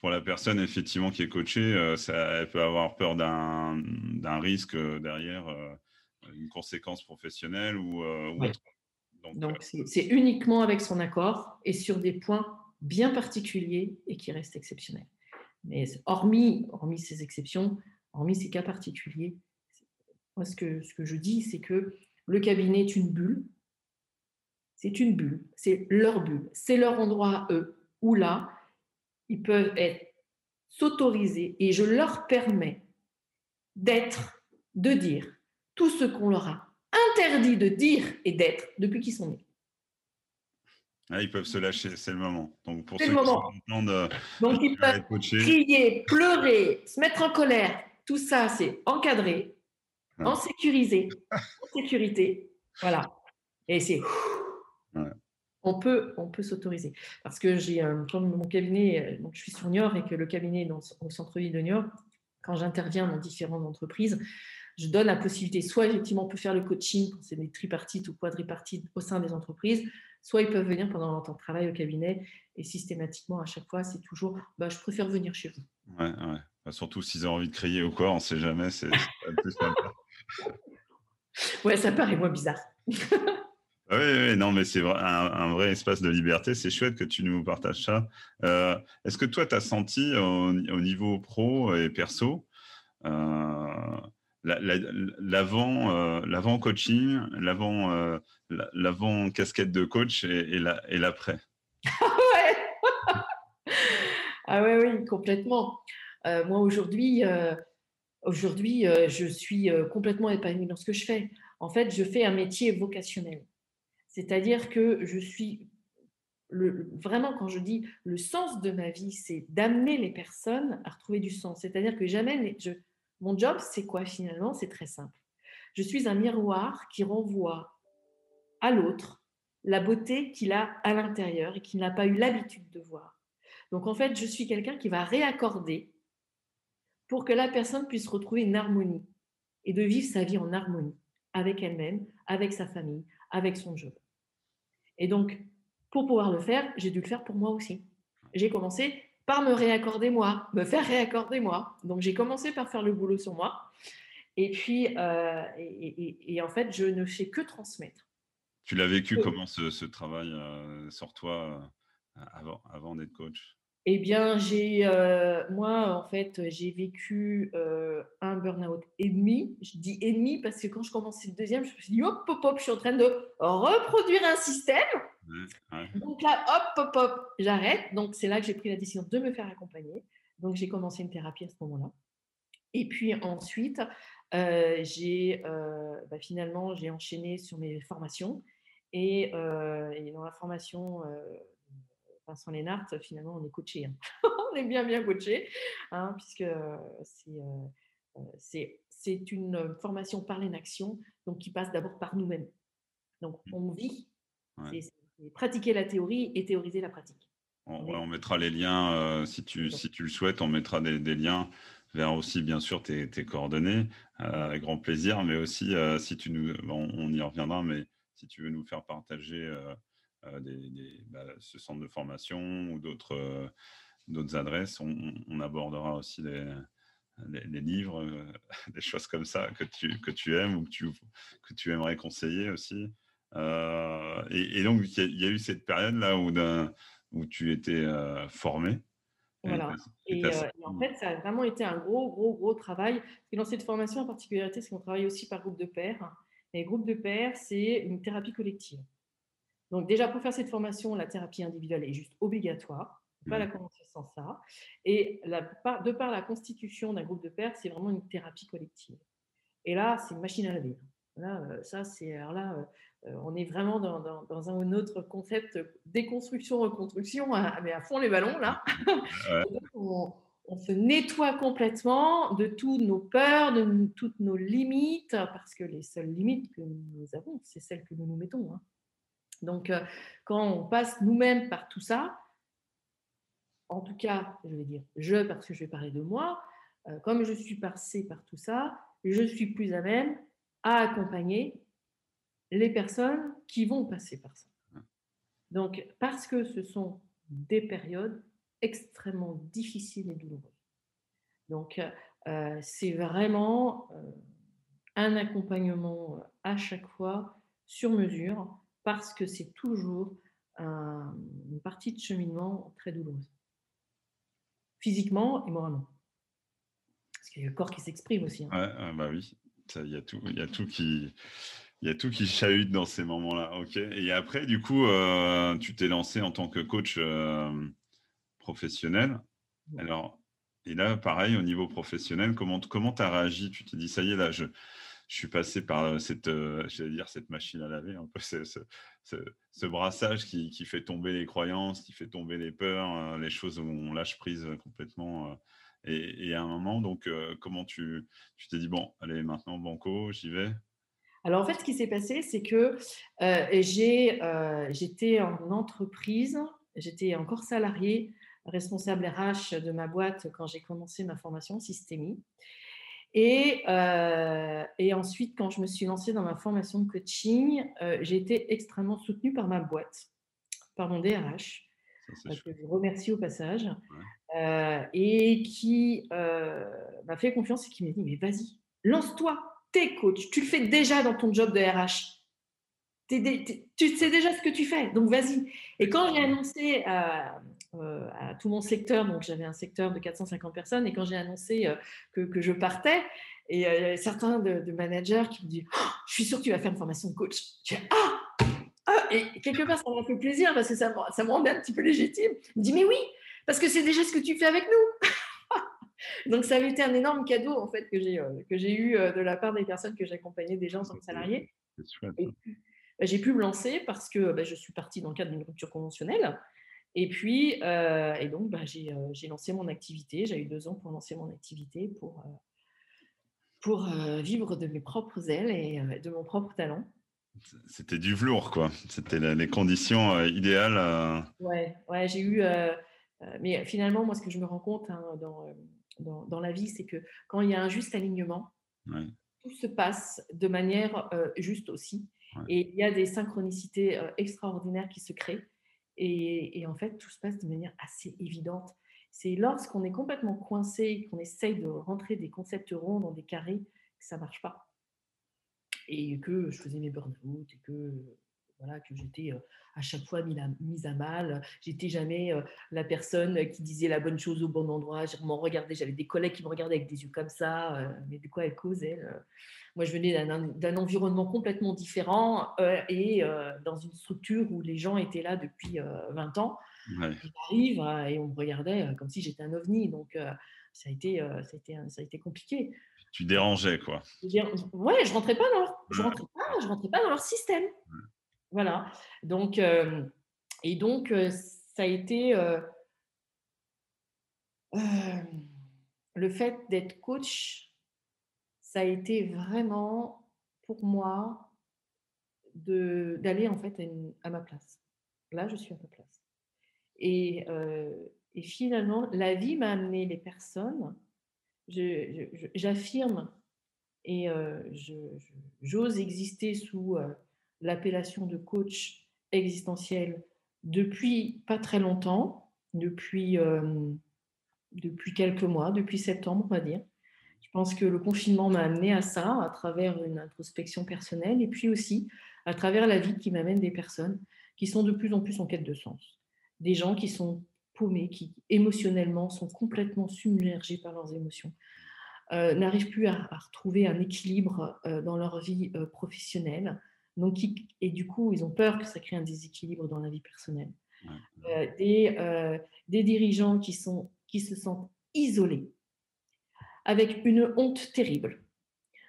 pour la personne effectivement qui est coachée, euh, ça, elle peut avoir peur d'un risque euh, derrière une conséquence professionnelle ou, euh, autre. Donc, c'est uniquement avec son accord et sur des points bien particuliers et qui restent exceptionnels. Mais hormis, hormis ces exceptions, hormis ces cas particuliers, moi, ce que, ce que je dis, c'est que le cabinet est une bulle. C'est une bulle. C'est leur bulle. C'est leur endroit à eux où là, ils peuvent être s'autoriser et je leur permets d'être, de dire tout ce qu'on leur a interdit de dire et d'être depuis qu'ils sont nés. Ah, ils peuvent se lâcher, c'est le moment. Donc pour ceux qui sont Donc ils peuvent crier, pleurer, se mettre en colère. Tout ça, c'est encadré, en sécurisé, en sécurité. Voilà. Et c'est on peut, on peut s'autoriser. Parce que j'ai, comme mon cabinet, donc je suis sur Niort et que le cabinet est dans, au centre-ville de Niort, quand j'interviens dans différentes entreprises, je donne la possibilité, soit effectivement on peut faire le coaching c'est des tripartites ou quadripartites au sein des entreprises, soit ils peuvent venir pendant leur temps de travail au cabinet et systématiquement à chaque fois c'est toujours bah, je préfère venir chez vous. Ouais, ouais. Bah, surtout s'ils ont envie de crier ou quoi, on ne sait jamais, c'est plus sympa. ouais, ça paraît moins bizarre. Oui, non, mais c'est un, vrai espace de liberté. C'est chouette que tu nous partages ça. Euh, est-ce que toi, tu as senti au, niveau pro et perso euh, l'avant euh, l'avant coaching, l'avant l'avant casquette de coach et, et l'après Ah ouais, oui, complètement. moi, aujourd'hui, aujourd'hui je suis complètement épanouie dans ce que je fais. En fait, je fais un métier vocationnel. C'est-à-dire que je suis vraiment, quand je dis le sens de ma vie, c'est d'amener les personnes à retrouver du sens. C'est-à-dire que jamais, je, mon job, c'est quoi finalement? C'est très simple. Je suis un miroir qui renvoie à l'autre la beauté qu'il a à l'intérieur et qu'il n'a pas eu l'habitude de voir. Donc en fait, je suis quelqu'un qui va réaccorder pour que la personne puisse retrouver une harmonie et de vivre sa vie en harmonie avec elle-même, avec sa famille, avec son job. Et donc, pour pouvoir le faire, j'ai dû le faire pour moi aussi. J'ai commencé par me réaccorder moi, me faire réaccorder moi. Donc, j'ai commencé par faire le boulot sur moi. Et puis, euh, et, en fait, je ne fais que transmettre. Tu l'as vécu comment ce, travail euh, sur toi euh, avant, avant d'être coach? Eh bien, j'ai, euh, moi, en fait, j'ai vécu euh, un burn-out et demi. Je dis ennemi parce que quand je commençais le deuxième, je me suis dit, hop, hop, hop, je suis en train de reproduire un système. Donc là, hop, hop, hop, j'arrête. Donc, c'est là que j'ai pris la décision de me faire accompagner. Donc, j'ai commencé une thérapie à ce moment-là. Et puis ensuite, euh, j'ai bah, finalement, j'ai enchaîné sur mes formations. Et, et dans la formation Vincent Lénart, finalement, on est coaché. Hein. on est bien, bien coaché, hein, puisque euh, euh, c'est, c'est, une formation par l'inaction, donc qui passe d'abord par nous-mêmes. Donc, mmh. on vit, c'est, pratiquer la théorie et théoriser la pratique. On, mettra les liens, euh, si, tu, si tu le souhaites, on mettra des, liens vers aussi, bien sûr, tes, tes coordonnées, avec grand plaisir, mais aussi, si tu nous, on, y reviendra, mais si tu veux nous faire partager euh, des, bah, ce centre de formation ou d'autres euh, d'autres adresses. On, abordera aussi les, les, livres, euh, des choses comme ça que tu, que tu aimes ou que tu, que tu aimerais conseiller aussi. et, donc, il y, a eu cette période-là où, où tu étais formé. Voilà. Et, en fait, ça a vraiment été un gros, gros, gros travail. Et dans cette formation, en particularité, c'est qu'on travaille aussi par groupe de pairs. Et groupe de pairs, c'est une thérapie collective. Donc déjà, pour faire cette formation, la thérapie individuelle est juste obligatoire. On ne peut pas la mmh. commencer sans ça. Et la, de par la constitution d'un groupe de pairs, c'est vraiment une thérapie collective. Et là, c'est une machine à laver. Là, euh, ça, c'est alors là, euh, euh, on est vraiment dans, dans, un autre concept déconstruction, reconstruction, mais à fond les ballons là. on, on, se nettoie complètement de toutes nos peurs, de toutes nos limites, parce que les seules limites que nous avons, c'est celles que nous nous mettons. Hein. Donc, euh, quand on passe nous-mêmes par tout ça, en tout cas, je vais dire je parce que je vais parler de moi, euh, comme je suis passée par tout ça, je suis plus à même à accompagner les personnes qui vont passer par ça. Donc, parce que ce sont des périodes extrêmement difficiles et douloureuses. Donc, euh, c'est vraiment un accompagnement à chaque fois sur mesure parce que c'est toujours une partie de cheminement très douloureuse, physiquement et moralement. Parce qu'il y a le corps qui s'exprime aussi. Hein. Ouais, bah oui, il y a tout, il y a tout qui, il y a tout qui chahute dans ces moments-là. Ok. Et après, du coup, euh, tu t'es lancé en tant que coach euh, professionnel. Alors, et là, pareil, au niveau professionnel, comment comment tu as réagi? Tu t'es dit, ça y est, là, je, je suis passé par euh, cette, dire, cette machine à laver, un peu ce, ce, brassage qui, qui, fait tomber les croyances, qui fait tomber les peurs, les choses où on lâche prise complètement. Et, à un moment, donc, comment tu t'es dit, bon, allez, maintenant, banco, j'y vais? Alors en fait, ce qui s'est passé, c'est que euh, euh, j'étais en entreprise, j'étais encore salarié, responsable RH de ma boîte quand j'ai commencé ma formation systémie. Et, euh, et, ensuite, quand je me suis lancée dans ma formation de coaching, j'ai été extrêmement soutenue par ma boîte, par mon DRH, que je remercie au passage, et qui m'a fait confiance et qui m'a dit, mais vas-y, lance-toi, t'es coach, tu le fais déjà dans ton job de RH. tu sais déjà ce que tu fais, donc vas-y. Et quand j'ai annoncé à, euh, à, tout mon secteur, donc j'avais un secteur de 450 personnes, et quand j'ai annoncé euh, que, je partais, et euh, certains de, managers qui me disent oh, Je suis sûr que tu vas faire une formation de coach. Je ah, ah Et quelque part, ça m'a fait plaisir parce que ça, ça me rendait un petit peu légitime. Il me dit Mais oui, parce que c'est déjà ce que tu fais avec nous. Donc, ça avait été un énorme cadeau en fait que j'ai que j'ai eu de la part des personnes que j'accompagnais déjà en tant que salarié. Bah, j'ai pu me lancer parce que bah, je suis partie dans le cadre d'une rupture conventionnelle. Et puis, euh, et donc, bah, j'ai lancé mon activité. J'ai eu deux ans pour lancer mon activité, pour, pour vivre de mes propres ailes et de mon propre talent. C'était du velours, quoi. C'était les conditions idéales. Ouais, ouais j'ai eu. mais finalement, moi, ce que je me rends compte hein, dans, dans, la vie, c'est que quand il y a un juste alignement, tout se passe de manière euh, juste aussi. Et il y a des synchronicités euh, extraordinaires qui se créent. Et, en fait, tout se passe de manière assez évidente. C'est lorsqu'on est complètement coincé, qu'on essaye de rentrer des concepts ronds dans des carrés, que ça ne marche pas. Et que je faisais mes burn-out et que voilà, que j'étais à chaque fois mise à mal. J'étais jamais la personne qui disait la bonne chose au bon endroit. Je m'en regardais, j'avais des collègues qui me regardaient avec des yeux comme ça. mais de quoi elle cause, Moi, je venais d'un environnement complètement différent et dans une structure où les gens étaient là depuis 20 ans. J'arrive et on me regardait comme si j'étais un ovni. Donc, ça a été, ça a été, ça a été compliqué. Tu dérangeais, quoi. Ouais, je rentrais pas dans leur, je rentrais pas, je rentrais pas dans leur système. Voilà. Donc, euh, et donc, euh, ça a été euh, le fait d'être coach, ça a été vraiment pour moi d'aller en fait à, ma place. Là, je suis à ma place. Et, et finalement, la vie m'a amené les personnes. J'affirme et j'ose exister sous l'appellation de coach existentiel depuis pas très longtemps, depuis, euh, depuis quelques mois, depuis septembre, on va dire. Je pense que le confinement m'a amené à ça, à travers une introspection personnelle, et puis aussi à travers la vie qui m'amène des personnes qui sont de plus en plus en quête de sens. Des gens qui sont paumés, qui émotionnellement sont complètement submergés par leurs émotions, euh, n'arrivent plus à, retrouver un équilibre euh, dans leur vie professionnelle, donc, et du coup, ils ont peur que ça crée un déséquilibre dans la vie personnelle. Euh, des, euh, des, dirigeants qui, sont, qui se sentent isolés, avec une honte terrible.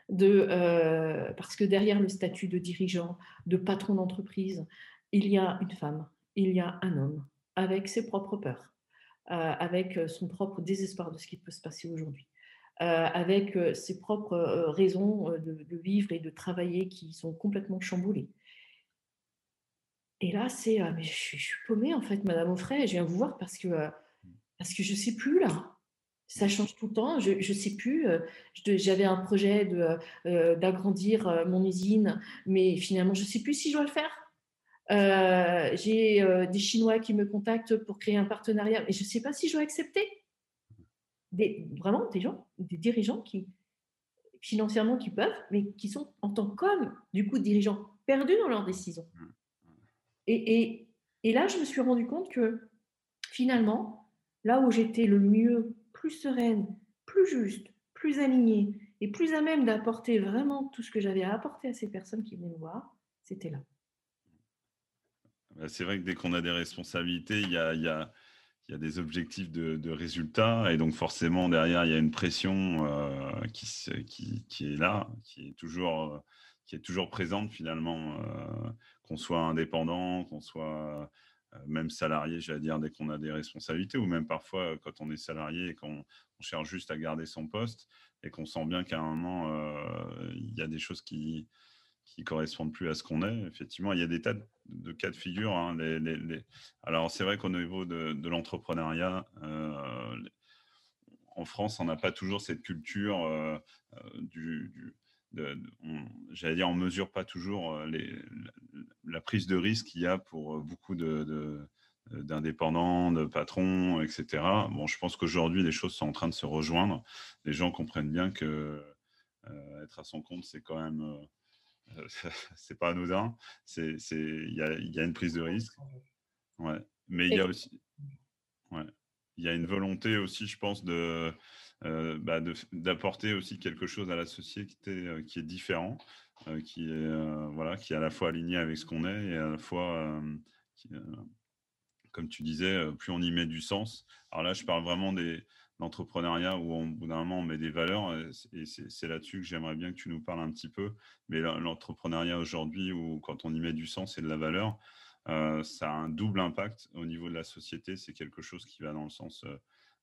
De, euh, parce que derrière le statut de dirigeant, de patron d'entreprise, il y a une femme, il y a un homme, avec ses propres peurs, avec son propre désespoir de ce qui peut se passer aujourd'hui. Euh, avec euh, ses propres euh, raisons de, vivre et de travailler qui sont complètement chamboulées. Et là, c'est mais je suis, paumée en fait, Madame Offray, je viens vous voir parce que parce que je sais plus là. Ça change tout le temps. Je ne sais plus. J'avais un projet d'agrandir mon usine, mais finalement, je ne sais plus si je dois le faire. J'ai des Chinois qui me contactent pour créer un partenariat, mais je ne sais pas si je dois accepter vraiment des gens, des dirigeants qui, financièrement, qui peuvent, mais qui sont en tant qu'hommes, du coup, dirigeants perdus dans leurs décisions. Mmh, et, et, là, je me suis rendu compte que finalement, là où j'étais le mieux, plus sereine, plus juste, plus alignée et plus à même d'apporter vraiment tout ce que j'avais à apporter à ces personnes qui venaient me voir, c'était là. Bah, c'est vrai que dès qu'on a des responsabilités, il y a, y a il y a des objectifs de, résultats et donc forcément derrière il y a une pression euh, qui, est là, qui est toujours, toujours présente finalement, euh, qu'on soit indépendant, qu'on soit euh, même salarié, j'allais dire, dès qu'on a des responsabilités ou même parfois quand on est salarié et qu'on cherche juste à garder son poste et qu'on sent bien qu'à un moment il y a des choses qui, qui correspondent plus à ce qu'on est. Effectivement, il y a des tas de, cas de figure. Hein. Alors, c'est vrai qu'au niveau de, l'entrepreneuriat, euh, en France, on n'a pas toujours cette culture euh, euh, du. J'allais dire, on mesure pas toujours la, prise de risque qu'il y a pour beaucoup de, d'indépendants, de patrons, etc. Bon, je pense qu'aujourd'hui, les choses sont en train de se rejoindre. Les gens comprennent bien que être à son compte, c'est quand même c'est pas anodin. C'est, il y a, y a, une prise de risque. Ouais. Mais il y a aussi, ouais. il y a une volonté aussi, je pense, de, euh, bah d'apporter aussi quelque chose à la société euh, qui est différent, qui est voilà, qui est à la fois aligné avec ce qu'on est et à la fois, comme tu disais, plus on y met du sens. Alors là, je parle vraiment des l'entrepreneuriat où au bout d'un moment on met des valeurs et c'est là-dessus que j'aimerais bien que tu nous parles un petit peu. Mais l'entrepreneuriat aujourd'hui où quand on y met du sens et de la valeur, euh, ça a un double impact au niveau de la société. C'est quelque chose qui va dans le sens euh,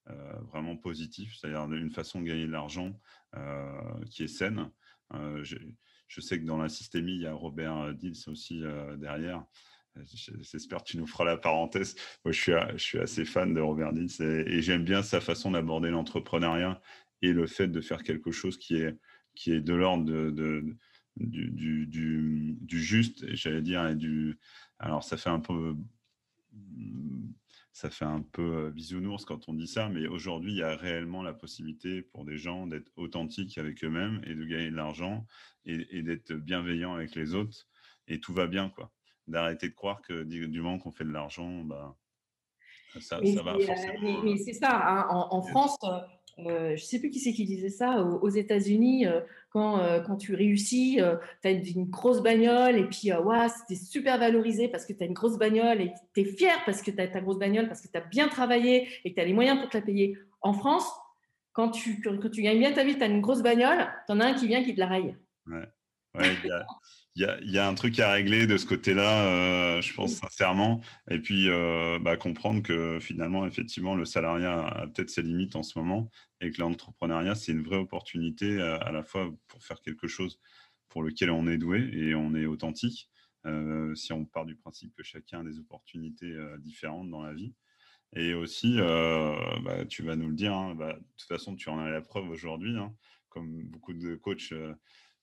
euh, vraiment positif, c'est-à-dire une façon de gagner de l'argent qui est saine. Je, sais que dans la systémie, il y a Robert Dils aussi derrière. J'espère que tu nous feras la parenthèse. Moi, je suis, assez fan de Robert Dins et, j'aime bien sa façon d'aborder l'entrepreneuriat et le fait de faire quelque chose qui est, qui est de l'ordre du, du, juste, j'allais dire. Alors, ça fait un peu. Ça fait un peu bisounours quand on dit ça, mais aujourd'hui, il y a réellement la possibilité pour des gens d'être authentiques avec eux-mêmes et de gagner de l'argent et, et d'être bienveillants avec les autres. Et tout va bien, quoi d'arrêter de croire que du, moment qu'on fait de l'argent, bah, ça, ça va. Euh, mais, c'est ça, hein, en, France, euh, euh, je ne sais plus qui c'est qui disait ça, aux, États-Unis, quand, quand tu réussis, tu as une, grosse bagnole et puis ouais, c'était super valorisé parce que tu as une grosse bagnole et tu es fier parce que tu as ta grosse bagnole, parce que tu as bien travaillé et que tu as les moyens pour te la payer. En France, quand tu, quand tu gagnes bien ta vie, tu as une grosse bagnole, tu en as un qui vient qui te la raye. Ouais. Ouais, il y a, un truc à régler de ce côté-là, euh, je pense sincèrement. Et puis, euh, bah, comprendre que finalement, effectivement, le salariat a peut-être ses limites en ce moment et que l'entrepreneuriat, c'est une vraie opportunité à, à, la fois pour faire quelque chose pour lequel on est doué et on est authentique. Euh, si on part du principe que chacun a des opportunités différentes dans la vie. Et aussi, bah, tu vas nous le dire, hein, bah, de toute façon, tu en as la preuve aujourd'hui, hein, comme beaucoup de coachs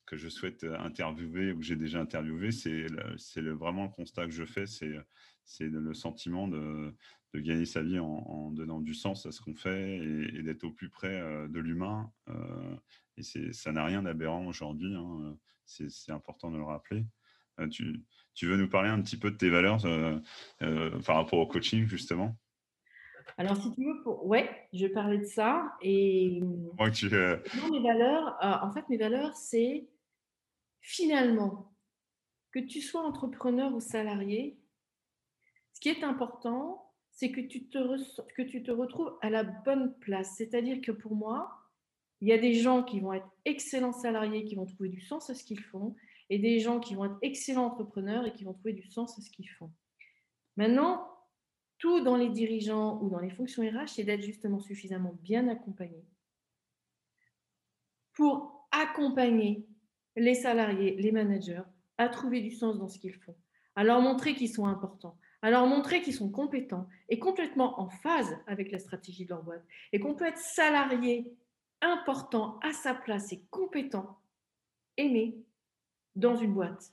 que je souhaite euh, interviewer ou que j'ai déjà interviewé, c'est vraiment le constat que je fais, c'est le sentiment de, de, gagner sa vie en, donnant du sens à ce qu'on fait et, d'être au plus près euh, de l'humain. Euh, et ça n'a rien d'aberrant aujourd'hui, hein, c'est important de le rappeler. Tu, tu, veux nous parler un petit peu de tes valeurs par rapport au coaching, justement? Alors, si tu veux, pour... ouais, je vais parler de ça. Et tu... mes valeurs, en fait, mes valeurs, c'est finalement, que tu sois entrepreneur ou salarié, ce qui est important, c'est que, tu te que tu te retrouves à la bonne place. C'est-à-dire que pour moi, il y a des gens qui vont être excellents salariés, qui vont trouver du sens à ce qu'ils font, et des gens qui vont être excellents entrepreneurs et qui vont trouver du sens à ce qu'ils font. Maintenant, tout dans les dirigeants ou dans les fonctions RH, c'est d'être justement suffisamment bien accompagné pour accompagner les salariés, les managers, à trouver du sens dans ce qu'ils font, à leur montrer qu'ils sont importants, à leur montrer qu'ils sont compétents et complètement en phase avec la stratégie de leur boîte, et qu'on peut être salarié important à sa place et compétent, aimé dans une boîte.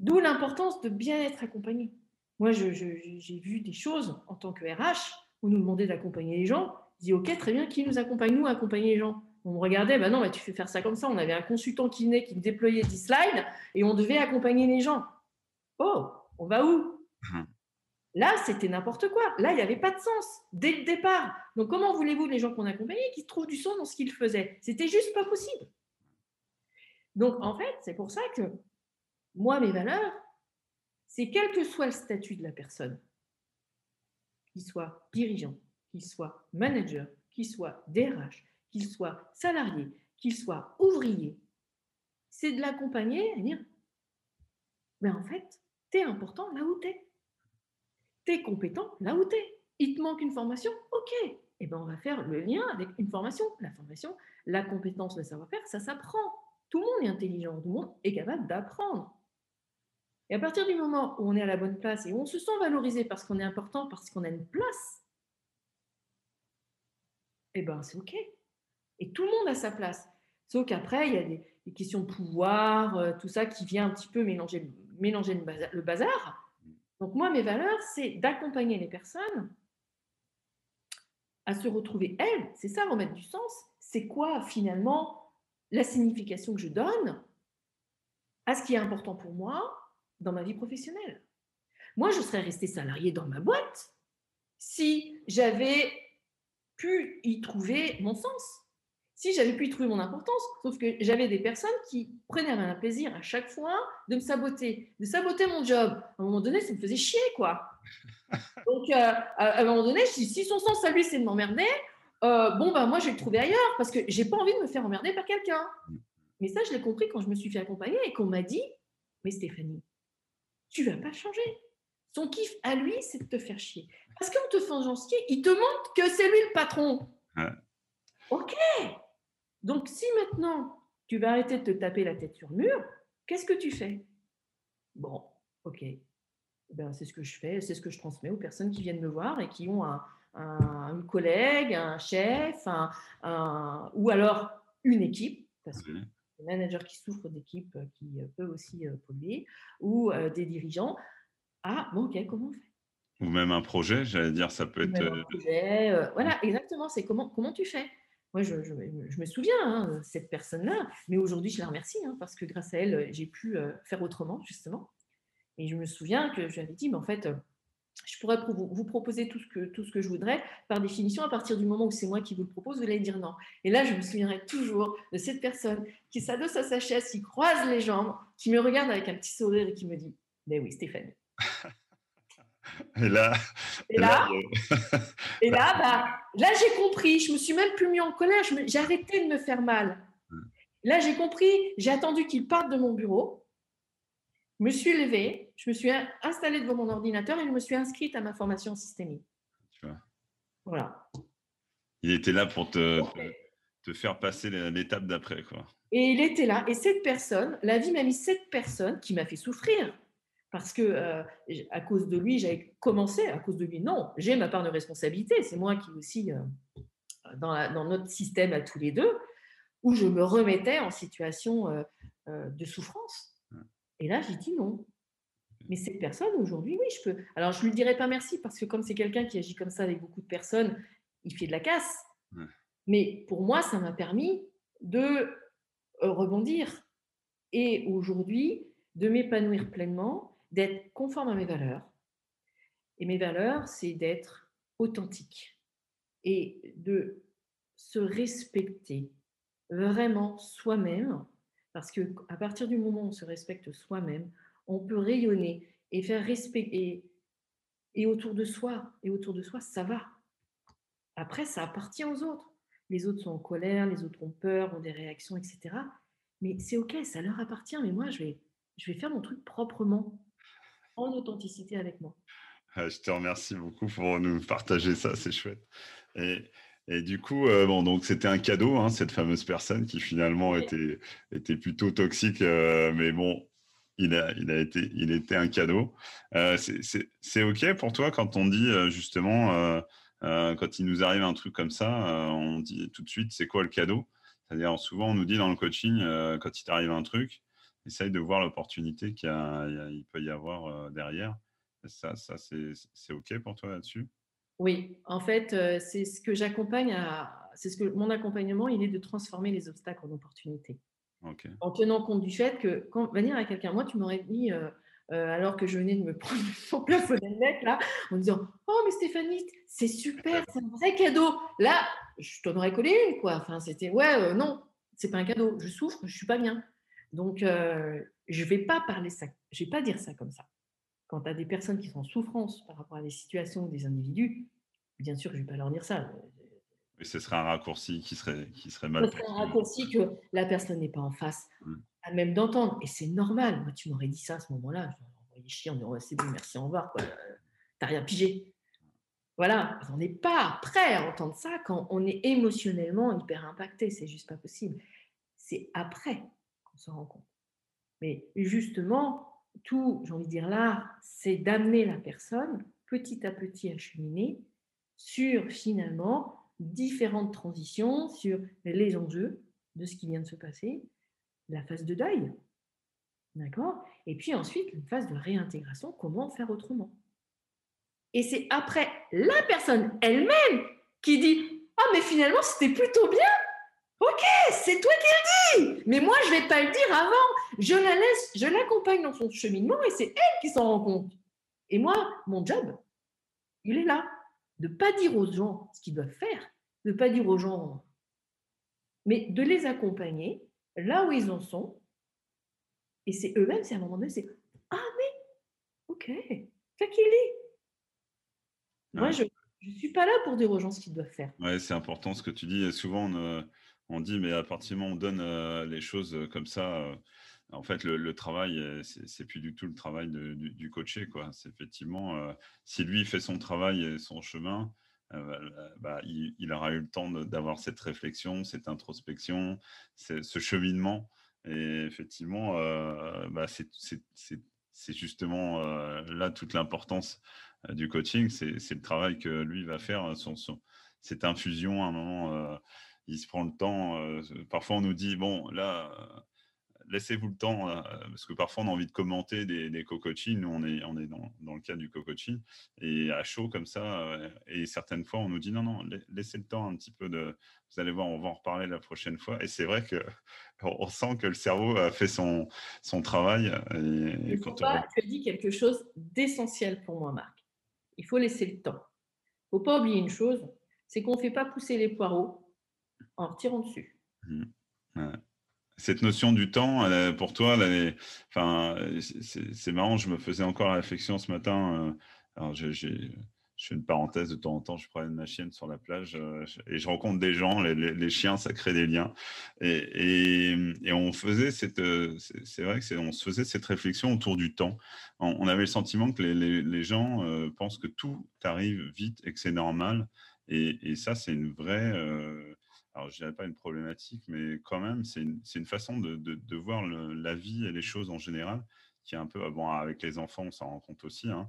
D'où l'importance de bien être accompagné. Moi, j'ai vu des choses en tant que RH, où nous demandait d'accompagner les gens. Dis, OK, très bien, qui nous accompagne Nous, accompagner les gens? On me regardait, ben non, mais tu fais faire ça comme ça. On avait un consultant qui venait, qui me déployait 10 slides et on devait accompagner les gens. Oh, On va où? Mmh. Là, c'était n'importe quoi. Là, il n'y avait pas de sens dès le départ. Donc, comment voulez-vous, les gens qu'on accompagnait, qu'ils trouvent du sens dans ce qu'ils faisaient? C'était juste pas possible. Donc, en fait, c'est pour ça que moi, mes valeurs, c'est quel que soit le statut de la personne, qu'il soit dirigeant, qu'il soit manager, qu'il soit DRH, qu'il soit salarié, qu'il soit ouvrier, c'est de l'accompagner et dire, mais en fait, tu es important là où tu es. Tu es compétent là où tu es. Il te manque une formation, ok. Et eh ben, on va faire le lien avec une formation. La formation, la compétence, le savoir-faire, ça s'apprend. Tout le monde est intelligent, tout le monde est capable d'apprendre. Et à partir du moment où on est à la bonne place et où on se sent valorisé parce qu'on est important, parce qu'on a une place, eh ben c'est OK. Et tout le monde a sa place. Sauf qu'après, il y a des, questions de pouvoir, euh, tout ça qui vient un petit peu mélanger, mélanger le, bazar, Donc moi, mes valeurs, c'est d'accompagner les personnes à se retrouver elles. C'est ça, remettre du sens. C'est quoi finalement la signification que je donne à ce qui est important pour moi dans ma vie professionnelle? Moi, je serais restée salariée dans ma boîte si j'avais pu y trouver mon sens, si j'avais pu y trouver mon importance. Sauf que j'avais des personnes qui prenaient un plaisir à chaque fois de me saboter, de saboter mon job. À un moment donné, ça me faisait chier, quoi. Donc, euh, à un moment donné, si, si son sens à lui, c'est de m'emmerder, euh, bon, ben moi, je vais le trouver ailleurs parce que j'ai pas envie de me faire emmerder par quelqu'un. Mais ça, je l'ai compris quand je me suis fait accompagner et qu'on m'a dit, mais Stéphanie, tu vas pas changer. Son kiff à lui, c'est de te faire chier. Parce qu'en te faisant chier, il te montre que c'est lui le patron. Ok. Donc si maintenant tu vas arrêter de te taper la tête sur le mur, qu'est-ce que tu fais? Bon, ok. Ben, c'est ce que je fais, c'est ce que je transmets aux personnes qui viennent me voir et qui ont un, un, collègue, un chef, un, ou alors une équipe, parce que des managers qui souffrent d'équipe euh, qui euh, peuvent aussi euh, polluer, ou des dirigeants. Ah, bon, ok, comment on fait? Ou même un projet, j'allais dire, ça peut être. Un projet, voilà, exactement, c'est comment, comment tu fais? Moi, je, me souviens, hein, cette personne-là, mais aujourd'hui, je la remercie hein, parce que grâce à elle, j'ai pu faire autrement, justement. Et je me souviens que je lui avais dit, mais en fait, je pourrais vous, proposer tout ce, que, tout ce que je voudrais. Par définition, à partir du moment où c'est moi qui vous le propose, vous allez dire non. Et là, je me souviendrai toujours de cette personne qui s'adosse à sa chaise, qui croise les jambes, qui me regarde avec un petit sourire et qui me dit Mais oui, Stéphanie. Et là, et là, et là, bah, là j'ai compris. Je me suis même plus mis en colère. J'ai arrêté de me faire mal. Là, j'ai compris. J'ai attendu qu'il parte de mon bureau. Je me suis levée, je me suis installée devant mon ordinateur et je me suis inscrite à ma formation systémique. Tu vois. Voilà. Il était là pour te, te, faire passer l'étape d'après. quoi. Et il était là. Et cette personne, la vie m'a mis cette personne qui m'a fait souffrir. Parce que euh, à cause de lui, j'avais commencé, à cause de lui, non, j'ai ma part de responsabilité. C'est moi qui aussi, euh, dans, dans, notre système à tous les deux, où je me remettais en situation euh, de souffrance. Et là, j'ai dit non. Mais cette personne, aujourd'hui, oui, je peux. Alors, je ne lui dirai pas merci parce que comme c'est quelqu'un qui agit comme ça avec beaucoup de personnes, il fait de la casse. Mais pour moi, ça m'a permis de rebondir et aujourd'hui de m'épanouir pleinement, d'être conforme à mes valeurs. Et mes valeurs, c'est d'être authentique et de se respecter vraiment soi-même parce qu'à partir du moment où on se respecte soi-même, on peut rayonner et faire respecter. Et, autour de soi, et autour de soi, ça va. Après, ça appartient aux autres. Les autres sont en colère, les autres ont peur, ont des réactions, etc. Mais c'est OK, ça leur appartient. Mais moi, je vais, je vais faire mon truc proprement, en authenticité avec moi. Ah, je te remercie beaucoup pour nous partager ça, c'est chouette. Et, et du coup, euh, bon, donc c'était un cadeau, hein, cette fameuse personne qui finalement était, était plutôt toxique, euh, mais bon, il a, il a été, il était un cadeau. Euh, c'est OK pour toi quand on dit justement, quand il nous arrive un truc comme ça, on dit tout de suite, c'est quoi le cadeau? C'est-à-dire, souvent, on nous dit dans le coaching, quand il t'arrive un truc, essaye de voir l'opportunité qu'il peut y avoir derrière. Ça, ça c'est OK pour toi là-dessus? Oui, en fait, euh, c'est ce que j'accompagne à. C'est ce que mon accompagnement, il est de transformer les obstacles en opportunités. En tenant compte du fait que quand venir à quelqu'un, moi, tu m'aurais mis euh, alors que je venais de me prendre son plafonnet net, là, en disant Oh, mais Stéphanie, c'est super, c'est un vrai cadeau. Là, je t'en aurais collé une, quoi. Enfin, c'était Ouais, non, c'est pas un cadeau. Je souffre, je suis pas bien. Donc, je vais pas parler ça, je vais pas dire ça comme ça. Quand tu as des personnes qui sont en souffrance par rapport à des situations des individus, bien sûr, je vais pas leur dire ça. Mais ce serait un raccourci qui serait, qui serait mal. Ce serait un raccourci que la personne n'est pas en face, mmh. à même d'entendre. Et c'est normal. Moi, tu m'aurais dit ça à ce moment-là. Je envoyé chier en disant c'est bon, merci, au revoir. Tu n'as rien pigé. Voilà. On n'est pas prêt à entendre ça quand on est émotionnellement hyper impacté. C'est juste pas possible. C'est après qu'on se rend compte. Mais justement, tout, j'ai envie de dire là, c'est d'amener la personne petit à petit à cheminer sur finalement différentes transitions sur les enjeux de ce qui vient de se passer, la phase de deuil, d'accord? Et puis ensuite, une phase de réintégration, comment faire autrement. Et c'est après la personne elle-même qui dit Ah, mais finalement, c'était plutôt bien! Ok, c'est toi qui le dis Mais moi, je ne vais pas le dire avant. Je la laisse, je l'accompagne dans son cheminement et c'est elle qui s'en rend compte. Et moi, mon job, il est là de ne pas dire aux gens ce qu'ils doivent faire, de ne pas dire aux gens, mais de les accompagner là où ils en sont. Et c'est eux-mêmes, c'est à un moment donné, c'est Ah, mais ok, c'est qu'il est. Moi, je ne suis pas là pour dire aux gens ce qu'ils doivent faire. Ouais, c'est important ce que tu dis. Et souvent, on, dit, mais à partir du moment où on donne euh, les choses comme ça, euh, en fait, le, travail, euh, c'est plus du tout le travail du, du, coaché. C'est effectivement, euh, si lui fait son travail et son chemin, euh, bah, il, aura eu le temps d'avoir cette réflexion, cette introspection, ce cheminement. Et effectivement, bah, c'est justement là toute l'importance du coaching. C'est le travail que lui va faire, son, cette infusion à un moment. Il se prend le temps. parfois, on nous dit, bon, là laissez-vous le temps, euh, parce que parfois on a envie de commenter des, des co-coaching. Nous, on est, on est dans, dans le cas du co-coaching, et à chaud comme ça. Euh, et certaines fois, on nous dit non, non, laissez le temps un petit peu de. Vous allez voir, on va en reparler la prochaine fois. Et c'est vrai que on sent que le cerveau a fait son, son travail. Et, quand tu as dit quelque chose d'essentiel pour moi, Marc. Il faut laisser le temps. Il ne faut pas oublier une chose, c'est qu'on ne fait pas pousser les poireaux en retirant dessus. Mmh. Cette notion du temps, pour toi, c'est marrant, je me faisais encore la réflexion ce matin. Euh, alors, je, fais une parenthèse de temps en temps, je promène ma chienne sur la plage euh, et je rencontre des gens, les, chiens, ça crée des liens. Et, on faisait cette, c'est vrai que on se faisait cette réflexion autour du temps. On, avait le sentiment que les, gens euh, pensent que tout arrive vite et que c'est normal. Et, ça, c'est une vraie alors je dirais pas une problématique, mais quand même, c'est une, façon de, voir la vie et les choses en général, qui est un peu, bon, avec les enfants, on s'en rend compte aussi, hein.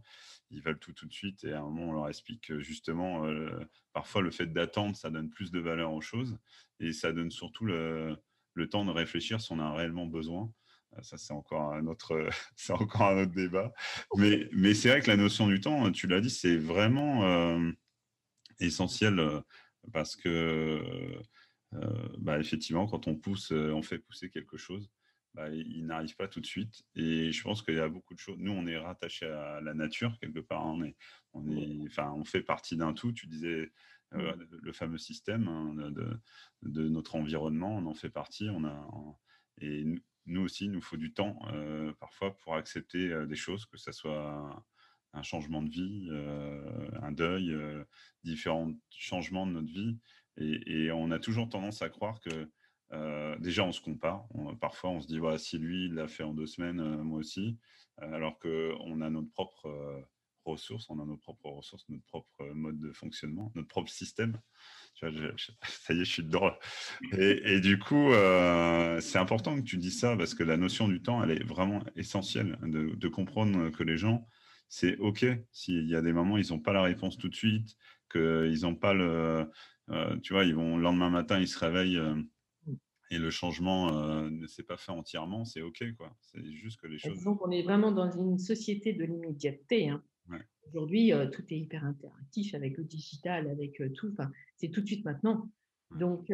ils veulent tout tout de suite, et à un moment, on leur explique que justement, euh, parfois, le fait d'attendre, ça donne plus de valeur aux choses, et ça donne surtout le, temps de réfléchir si on a réellement besoin. Euh, ça, c'est encore un autre, c'est encore un autre débat. Mais, mais c'est vrai que la notion du temps, tu l'as dit, c'est vraiment euh, essentiel parce que bah, effectivement, quand on pousse, euh, on fait pousser quelque chose, bah, il n'arrive pas tout de suite. Et je pense qu'il y a beaucoup de choses. Nous, on est rattaché à la nature quelque part. Hein. On est, on est, enfin, on fait partie d'un tout. Tu disais euh, le fameux système hein, de, notre environnement, on en fait partie. On a, et nous aussi, il nous faut du temps parfois pour accepter des choses, que ce soit un changement de vie, un deuil, différents changements de notre vie. Et, on a toujours tendance à croire que euh, déjà on se compare. parfois on se dit voilà, si lui il l'a fait en deux semaines, euh, moi aussi. Euh, alors qu'on a notre propre ressources, on a nos propres ressources, notre propre mode de fonctionnement, notre propre système. ça y est, je suis dedans. Et, du coup, c'est important que tu dis ça parce que la notion du temps, elle est vraiment essentielle de, de comprendre que les gens, c'est OK s'il y a des moments, ils n'ont pas la réponse tout de suite, qu'ils n'ont pas le, euh, tu vois, ils vont, le lendemain matin, ils se réveillent euh, et le changement euh, ne s'est pas fait entièrement, c'est OK. quoi. C'est juste que les choses. Donc, on est vraiment dans une société de l'immédiateté. Hein. Aujourd'hui, tout est hyper interactif avec le digital, avec tout. Enfin, c'est tout de suite maintenant. Donc,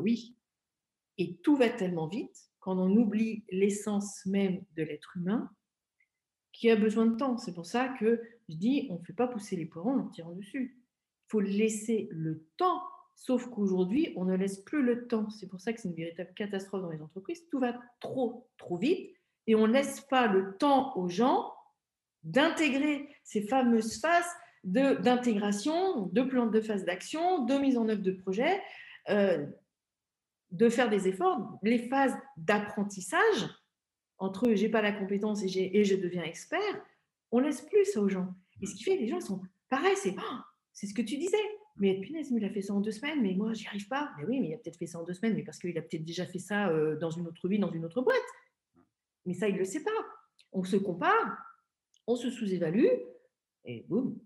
oui. Et tout va tellement vite quand on oublie l'essence même de l'être humain. qui a besoin de temps. C'est pour ça que je dis, on ne fait pas pousser les poirons en tirant dessus. Il faut laisser le temps, sauf qu'aujourd'hui, on ne laisse plus le temps. C'est pour ça que c'est une véritable catastrophe dans les entreprises. Tout va trop, trop vite et on ne laisse pas le temps aux gens d'intégrer ces fameuses phases d'intégration, de, plans de phase d'action, de mise en œuvre de projets, euh, de faire des efforts, les phases d'apprentissage entre j'ai pas la compétence et, et, je deviens expert, on laisse plus ça aux gens. Et ce qui fait que les gens sont pareils, c'est oh, c'est ce que tu disais. Mais punaise, il a fait ça en deux semaines, mais moi, j'y arrive pas. Mais oui, mais il a peut-être fait ça en deux semaines, mais parce qu'il a peut-être déjà fait ça euh, dans une autre vie, dans une autre boîte. Mais ça, il ne le sait pas. On se compare, on se sous-évalue, et boum.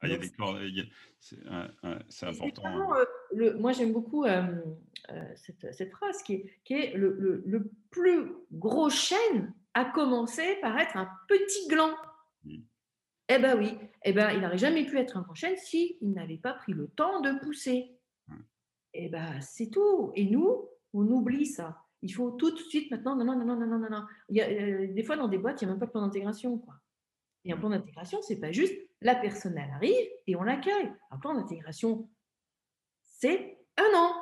Ah, c'est important. Hein. Euh, le, moi, j'aime beaucoup euh, cette, cette, phrase qui est, qui est le, le, le, plus gros chêne a commencé par être un petit gland. Eh bien oui, eh ben, il n'aurait jamais pu être un grand chêne s'il n'avait pas pris le temps de pousser. Mmh. Eh bien, c'est tout. Et nous, on oublie ça. Il faut tout de suite maintenant, non, non, non, non, non, non, non. Il y a, euh, des fois, dans des boîtes, il n'y a même pas de plan d'intégration. Quoi. Et un plan d'intégration, c'est pas juste la personne, elle arrive et on l'accueille. Un plan d'intégration, c'est un an.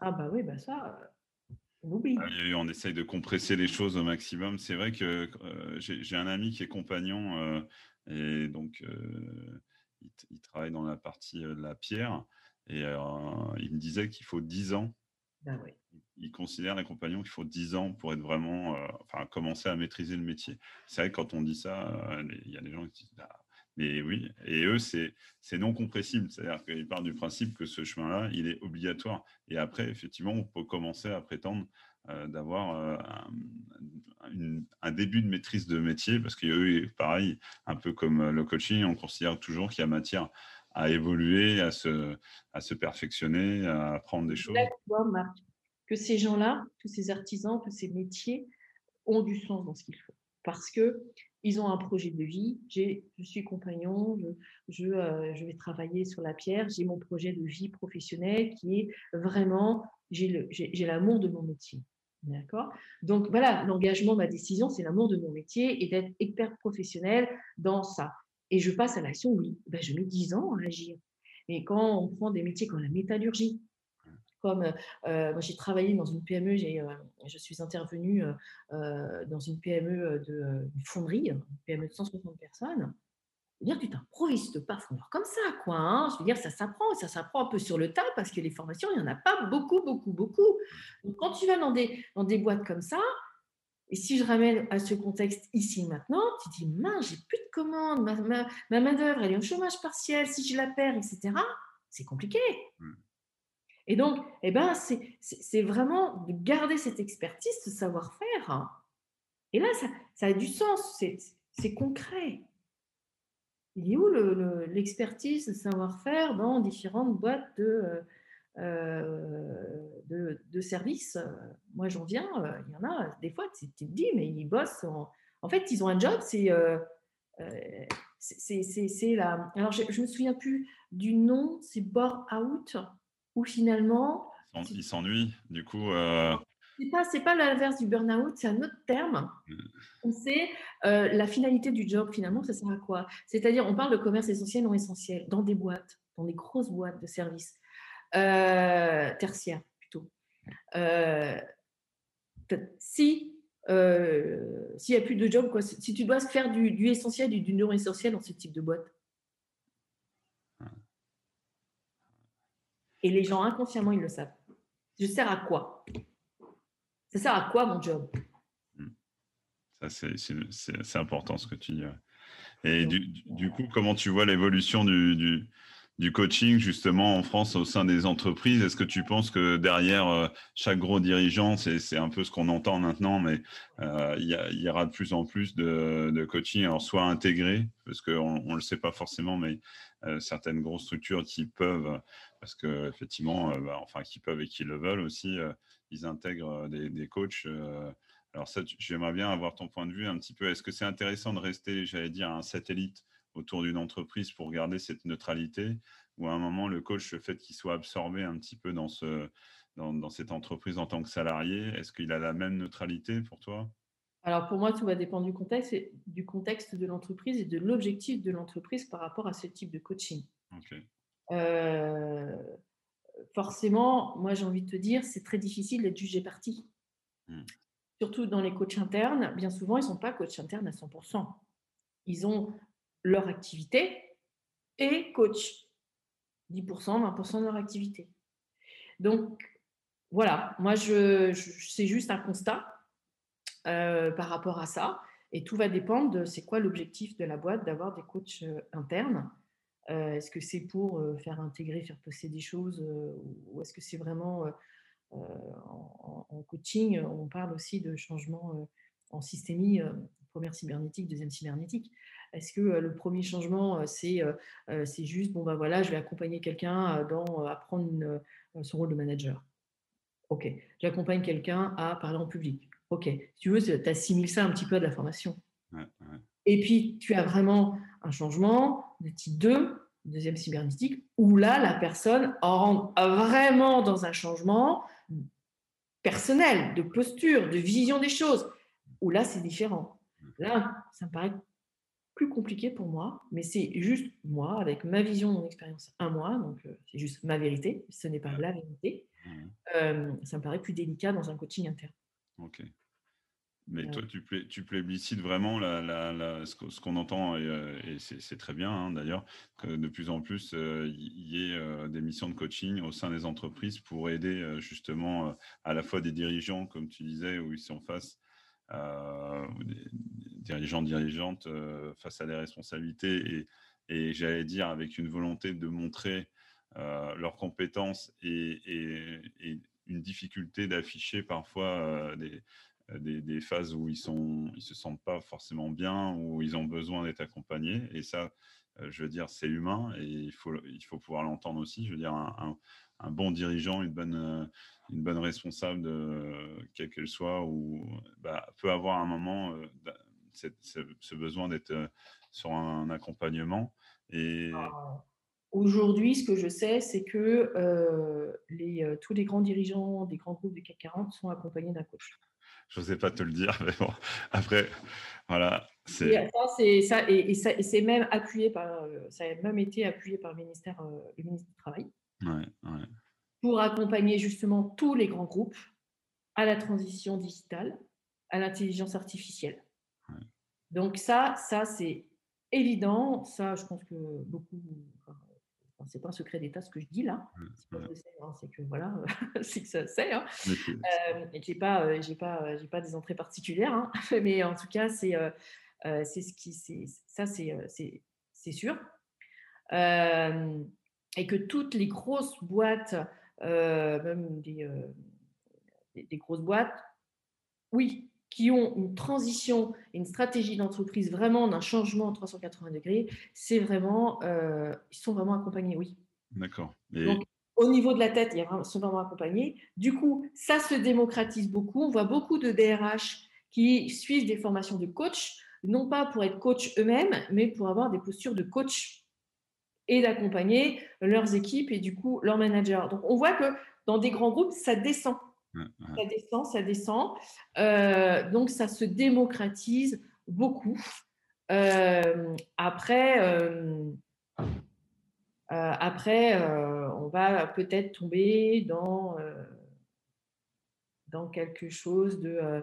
Ah bah oui, bah ça, on oublie. Ah, on essaye de compresser les choses au maximum. C'est vrai que euh, j'ai un ami qui est compagnon euh, et donc il, il, travaille dans la partie de la pierre et il me disait qu'il faut 10 ans bah il considère les compagnons qu'il faut 10 ans pour être vraiment, euh, enfin, commencer à maîtriser le métier. C'est vrai que quand on dit ça, euh, il y a des gens qui disent, ah, mais oui, et eux, c'est non compressible. C'est-à-dire qu'ils partent du principe que ce chemin-là, il est obligatoire. Et après, effectivement, on peut commencer à prétendre euh, d'avoir un, un, début de maîtrise de métier, parce qu'eux, pareil, un peu comme le coaching, on considère toujours qu'il y a matière à évoluer, à se, perfectionner, à apprendre des choses. Marc, que ces gens-là, tous ces artisans, tous ces métiers ont du sens dans ce qu'ils font. Parce que ils ont un projet de vie. Je suis compagnon, euh, je, vais travailler sur la pierre. J'ai mon projet de vie professionnelle qui est vraiment, j'ai l'amour de mon métier. D'accord? Donc voilà, l'engagement, ma décision, c'est l'amour de mon métier et d'être expert professionnel dans ça et je passe à l'action, oui, ben, je mets 10 ans à agir. Mais quand on prend des métiers comme la métallurgie, comme moi j'ai travaillé dans une PME, euh, je suis intervenue dans une PME de fonderie, une PME de 160 personnes. Je veux dire, tu t'improvises pas fondeur comme ça, quoi. Hein. Je veux dire, ça s'apprend, ça s'apprend un peu sur le tas parce que les formations, il n'y en a pas beaucoup, beaucoup, beaucoup. Donc, quand tu vas dans des, dans des boîtes comme ça, et si je ramène à ce contexte ici maintenant, tu dis, mince, j'ai plus de commandes, ma, ma, ma main-d'œuvre, elle est au chômage partiel, si je la perds, etc., c'est compliqué. Mmh. Et donc, eh ben, c'est vraiment de garder cette expertise, ce savoir-faire. Et là, ça, a du sens, c'est concret. Il est où l'expertise, le, savoir-faire dans différentes boîtes de, euh, euh, de, services? Moi, j'en viens, euh, il y en a, des fois, tu te dis, mais ils bossent. En, fait, ils ont un job, c'est. C'est la. Alors, je ne me souviens plus du nom, c'est Bore Out, où finalement. Ils s'ennuient, du coup. C'est pas, pas l'inverse du burn-out, c'est un autre terme. C'est la finalité du job, finalement, ça sert à quoi? C'est-à-dire, on parle de commerce essentiel, non essentiel, dans des boîtes, dans des grosses boîtes de services. Euh, tertiaire plutôt. Euh, si euh, s'il n'y a plus de job, quoi, si tu dois faire du, du essentiel, du, du non essentiel dans ce type de boîte. Et les gens inconsciemment, ils le savent. Je sers à quoi? Ça sert à quoi mon job? C'est important ce que tu dis. Et du, du, coup, comment tu vois l'évolution du, du, du coaching justement en France au sein des entreprises Est-ce que tu penses que derrière euh, chaque gros dirigeant, c'est un peu ce qu'on entend maintenant, mais euh, il y, aura de plus en plus de, coaching, alors soit intégré, parce qu'on ne le sait pas forcément, mais euh, certaines grosses structures qui peuvent, parce que effectivement, bah, enfin qui peuvent et qui le veulent aussi, ils intègrent des, des coachs. alors ça, j'aimerais bien avoir ton point de vue un petit peu. Est-ce que c'est intéressant de rester, j'allais dire, un satellite autour d'une entreprise pour garder cette neutralité ou à un moment le coach, le fait qu'il soit absorbé un petit peu dans, ce, dans, cette entreprise en tant que salarié, est-ce qu'il a la même neutralité pour toi? Alors pour moi, tout va dépendre du contexte, du contexte de l'entreprise et de l'objectif de l'entreprise par rapport à ce type de coaching. Euh, forcément, moi j'ai envie de te dire, c'est très difficile d'être jugé parti. Hmm. Surtout dans les coachs internes, bien souvent, ils ne sont pas coachs internes à 100%. Ils ont leur activité et coach. 10%, 20% de leur activité. Donc, voilà, moi, je, c'est juste un constat euh, par rapport à ça. Et tout va dépendre de c'est quoi l'objectif de la boîte d'avoir des coachs euh, internes. Euh, est-ce que c'est pour faire intégrer, faire passer des choses ou est-ce que c'est vraiment en, en, coaching? On parle aussi de changement en systémie, première cybernétique, deuxième cybernétique. Est-ce que le premier changement, c'est c'est juste, bon, ben voilà, je vais accompagner quelqu'un dans apprendre son rôle de manager? Ok. J'accompagne quelqu'un à parler en public. Ok. Si tu veux, tu assimiles ça un petit peu à de la formation. Et puis, tu as vraiment un changement de type 2, deuxième cybernétique, où là, la personne rentre vraiment dans un changement personnel, de posture, de vision des choses, où là, c'est différent. Là, ça me paraît plus compliqué pour moi, mais c'est juste moi, avec ma vision, mon expérience, un mois, donc euh, c'est juste ma vérité, ce n'est pas la vérité. Mmh. Euh, ça me paraît plus délicat dans un coaching interne. Ok. Mais toi, tu, tu plébiscites vraiment la, ce qu'on entend, et, euh, c'est très bien hein, d'ailleurs, que de plus en plus, il y ait des missions de coaching au sein des entreprises pour aider justement à la fois des dirigeants, comme tu disais, où ils sont face euh, des dirigeants, dirigeantes euh, face à des responsabilités. Et, et j'allais dire avec une volonté de montrer euh, leurs compétences et, une difficulté d'afficher parfois des, des, phases où ils sont ils se sentent pas forcément bien où ils ont besoin d'être accompagnés. Et ça je veux dire c'est humain et il faut il faut pouvoir l'entendre aussi. Je veux dire un bon dirigeant, une bonne, euh, une bonne responsable, de, quelle qu'elle soit, ou bah, peut avoir un moment euh, ce besoin d'être euh, sur un accompagnement. Et... Ah, aujourd'hui, ce que je sais, c'est que les, tous les grands dirigeants des grands groupes du CAC 40 sont accompagnés d'un coach. Je n'osais pas te le dire, mais bon, après, voilà. C'est et ça, et, c'est même appuyé par, ça a même été appuyé par le ministère, le ministère du Travail. Pour accompagner justement tous les grands groupes à la transition digitale, à l'intelligence artificielle. Donc ça, ça c'est évident. Ça, je pense que beaucoup, enfin, c'est pas un secret d'État ce que je dis là. Hein, c'est que voilà, c'est que ça c'est. Hein. Euh, j'ai pas, euh, j'ai pas, euh, j'ai pas des entrées particulières, hein. mais en tout cas c'est, c'est ce qui, c'est ça c'est, c'est, sûr et que toutes les grosses boîtes, euh, même euh, des, des, grosses boîtes, oui, qui ont une transition, une stratégie d'entreprise vraiment d'un changement en 380 degrés, c'est vraiment, euh, ils sont vraiment accompagnés, oui. D'accord. Donc, au niveau de la tête, ils sont vraiment accompagnés. Du coup, ça se démocratise beaucoup. On voit beaucoup de DRH qui suivent des formations de coach, non pas pour être coach eux-mêmes, mais pour avoir des postures de coach et d'accompagner leurs équipes et du coup leurs managers. Donc on voit que dans des grands groupes, ça descend. Ça descend, ça descend. Euh, donc ça se démocratise beaucoup. Euh, après, euh, après on va peut-être tomber dans, dans quelque chose de...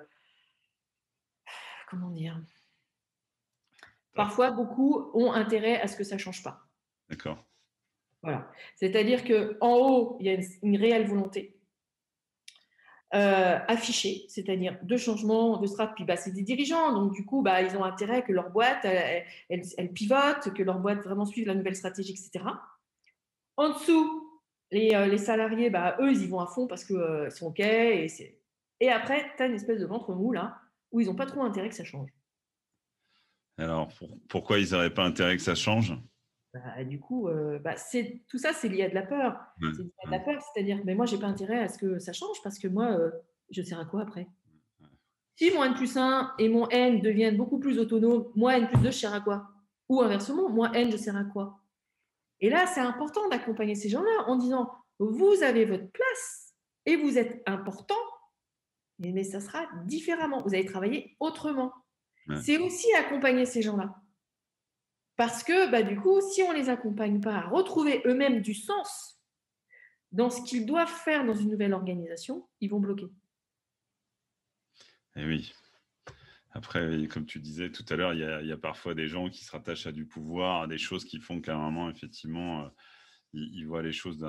comment dire? Parfois, beaucoup ont intérêt à ce que ça ne change pas. D'accord. Voilà. C'est-à-dire qu'en haut, il y a une, réelle volonté euh, affichée, c'est-à-dire de changement de strat. Puis bah, c'est des dirigeants, donc du coup, bah, ils ont intérêt que leur boîte, elle, pivote, que leur boîte vraiment suive la nouvelle stratégie, etc. En dessous, les, euh, salariés, bah, eux, ils y vont à fond parce qu'ils euh, sont OK. Et, et après, tu as une espèce de ventre mou là, où ils n'ont pas trop intérêt que ça change. Alors, pourquoi ils n'auraient pas intérêt que ça change? Bah, du coup, euh, bah, c'est, tout ça, c'est lié à de la peur. c'est lié à de la peur, c'est-à-dire, mais moi, j'ai pas intérêt à ce que ça change parce que moi, euh, je sers à quoi après? Si mon N plus 1 et mon N deviennent beaucoup plus autonomes, moi, N plus 2, je sers à quoi? Ou inversement, moi, N, je sers à quoi? Et là, c'est important d'accompagner ces gens-là en disant, vous avez votre place et vous êtes important mais ça sera différemment. Vous allez travailler autrement. C'est aussi accompagner ces gens-là. Parce que bah, du coup, si on ne les accompagne pas à retrouver eux-mêmes du sens dans ce qu'ils doivent faire dans une nouvelle organisation, ils vont bloquer. Et eh oui. Après, comme tu disais tout à l'heure, il, y, a parfois des gens qui se rattachent à du pouvoir, à des choses qui font qu'à un moment, effectivement, euh, ils, voient les choses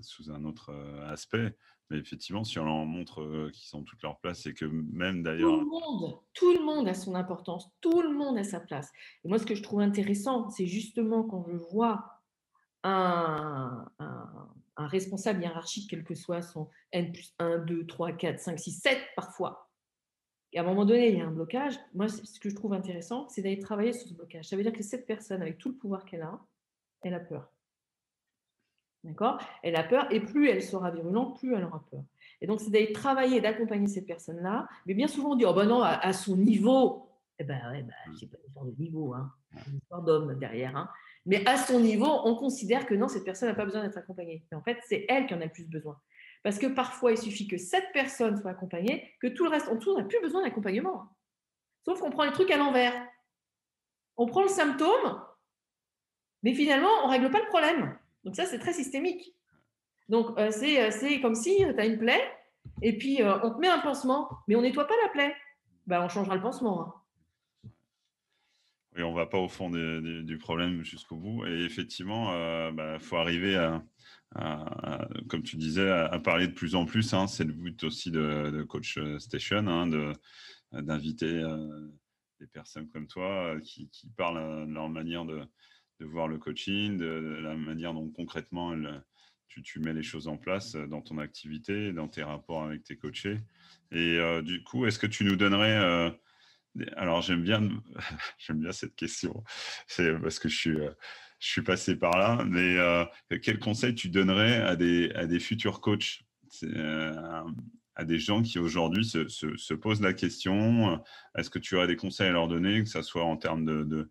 sous un autre euh, aspect. Mais effectivement, si on leur montre euh, qu'ils sont toutes leur place et que même d'ailleurs. Tout le monde, tout le monde a son importance, tout le monde a sa place. Et moi, ce que je trouve intéressant, c'est justement quand je vois un, un, responsable hiérarchique, quel que soit son N plus 1, 2, 3, 4, 5, 6, 7 parfois, et à un moment donné, il y a un blocage. Moi, ce que je trouve intéressant, c'est d'aller travailler sur ce blocage. Ça veut dire que cette personne, avec tout le pouvoir qu'elle a, elle a peur. D'accord? Elle a peur et plus elle sera virulente, plus elle aura peur. Et donc, c'est d'aller travailler, d'accompagner ces personnes-là. Mais bien souvent, on dit, oh ben non, à, son niveau. Eh ben, ouais, ben, c'est pas une histoire de niveau, hein. une histoire d'homme derrière. Hein. Mais à son niveau, on considère que non, cette personne n'a pas besoin d'être accompagnée. Mais en fait, c'est elle qui en a le plus besoin. Parce que parfois, il suffit que cette personne soit accompagnée, que tout le reste on n'a plus besoin d'accompagnement. Hein. Sauf qu'on prend les trucs à l'envers. On prend le symptôme, mais finalement, on ne règle pas le problème. Donc ça, c'est très systémique. Donc euh, euh, c'est comme si tu as une plaie et puis euh, on te met un pansement, mais on nettoie pas la plaie. Ben, on changera le pansement. Hein. Oui, on va pas au fond du problème jusqu'au bout. Et effectivement, il bah, faut arriver à, comme tu disais, à, parler de plus en plus. Hein. C'est le but aussi de, Coach Station, hein, d'inviter des personnes comme toi qui, qui parlent de leur manière de, de voir le coaching, de, la manière dont concrètement tu, mets les choses en place dans ton activité, dans tes rapports avec tes coachés. Et euh, du coup, est-ce que tu nous donnerais... Euh, alors j'aime bien, j'aime bien cette question, c'est parce que je suis, euh, je suis passé par là, mais quel conseil tu donnerais à des, à des futurs coachs? À des gens qui aujourd'hui se, se, posent la question, est-ce que tu as des conseils à leur donner, que ce soit en termes de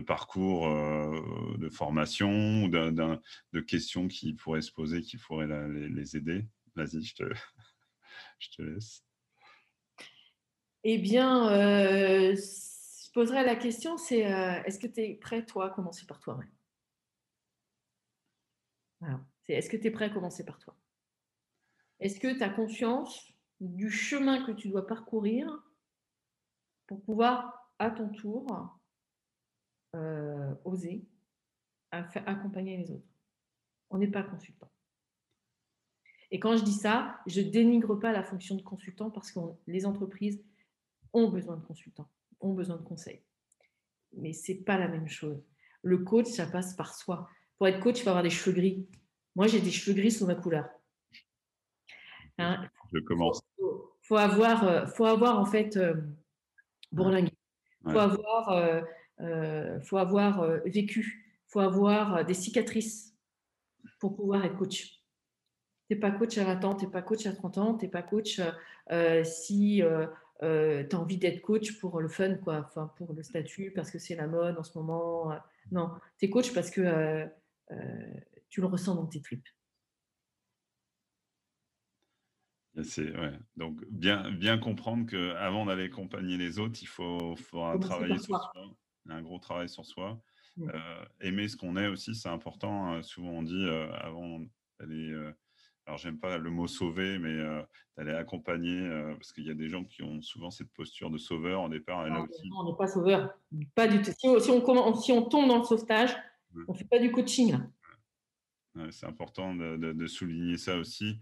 parcours euh, de formation ou de questions qui pourraient se poser, qui pourraient les, aider? Vas-y, je te, laisse. Eh bien, euh, je poserais la question, c'est euh, est-ce que tu es prêt, toi, à commencer par toi-même? Est-ce que tu es prêt à commencer par toi? Est-ce que tu as conscience du chemin que tu dois parcourir pour pouvoir, à ton tour, euh, oser à faire accompagner les autres. On n'est pas consultant. Et quand je dis ça, je dénigre pas la fonction de consultant parce que les entreprises ont besoin de consultants, ont besoin de conseils. Mais c'est pas la même chose. Le coach, ça passe par soi. Pour être coach, il faut avoir des cheveux gris. Moi, j'ai des cheveux gris sous ma couleur. Hein? Je commence. Faut, faut, avoir, euh, faut avoir en fait euh, bourlingué. Faut avoir euh, il euh, faut avoir euh, vécu, il faut avoir euh, des cicatrices pour pouvoir être coach. Tu n'es pas coach à 20 ans, tu n'es pas coach à 30 ans, tu n'es pas coach si tu as envie d'être coach pour le fun, quoi, enfin, pour le statut, parce que c'est la mode en ce moment. non, tu es coach parce que tu le ressens dans tes tripes. Ouais. Donc, bien, bien comprendre qu'avant d'aller accompagner les autres, il faut, faut travailler sur soi un gros travail sur soi. Mmh. Euh, aimer ce qu'on est aussi, c'est important. Hein. souvent, on dit euh, avant d'aller. Euh, alors, j'aime pas le mot sauver, mais d'aller accompagner, parce qu'il y a des gens qui ont souvent cette posture de sauveur au départ. Non, on n'est pas sauveur. Pas du tout. Si, on, si, on, tombe dans le sauvetage, on ne fait pas du coaching. c'est important de, de, souligner ça aussi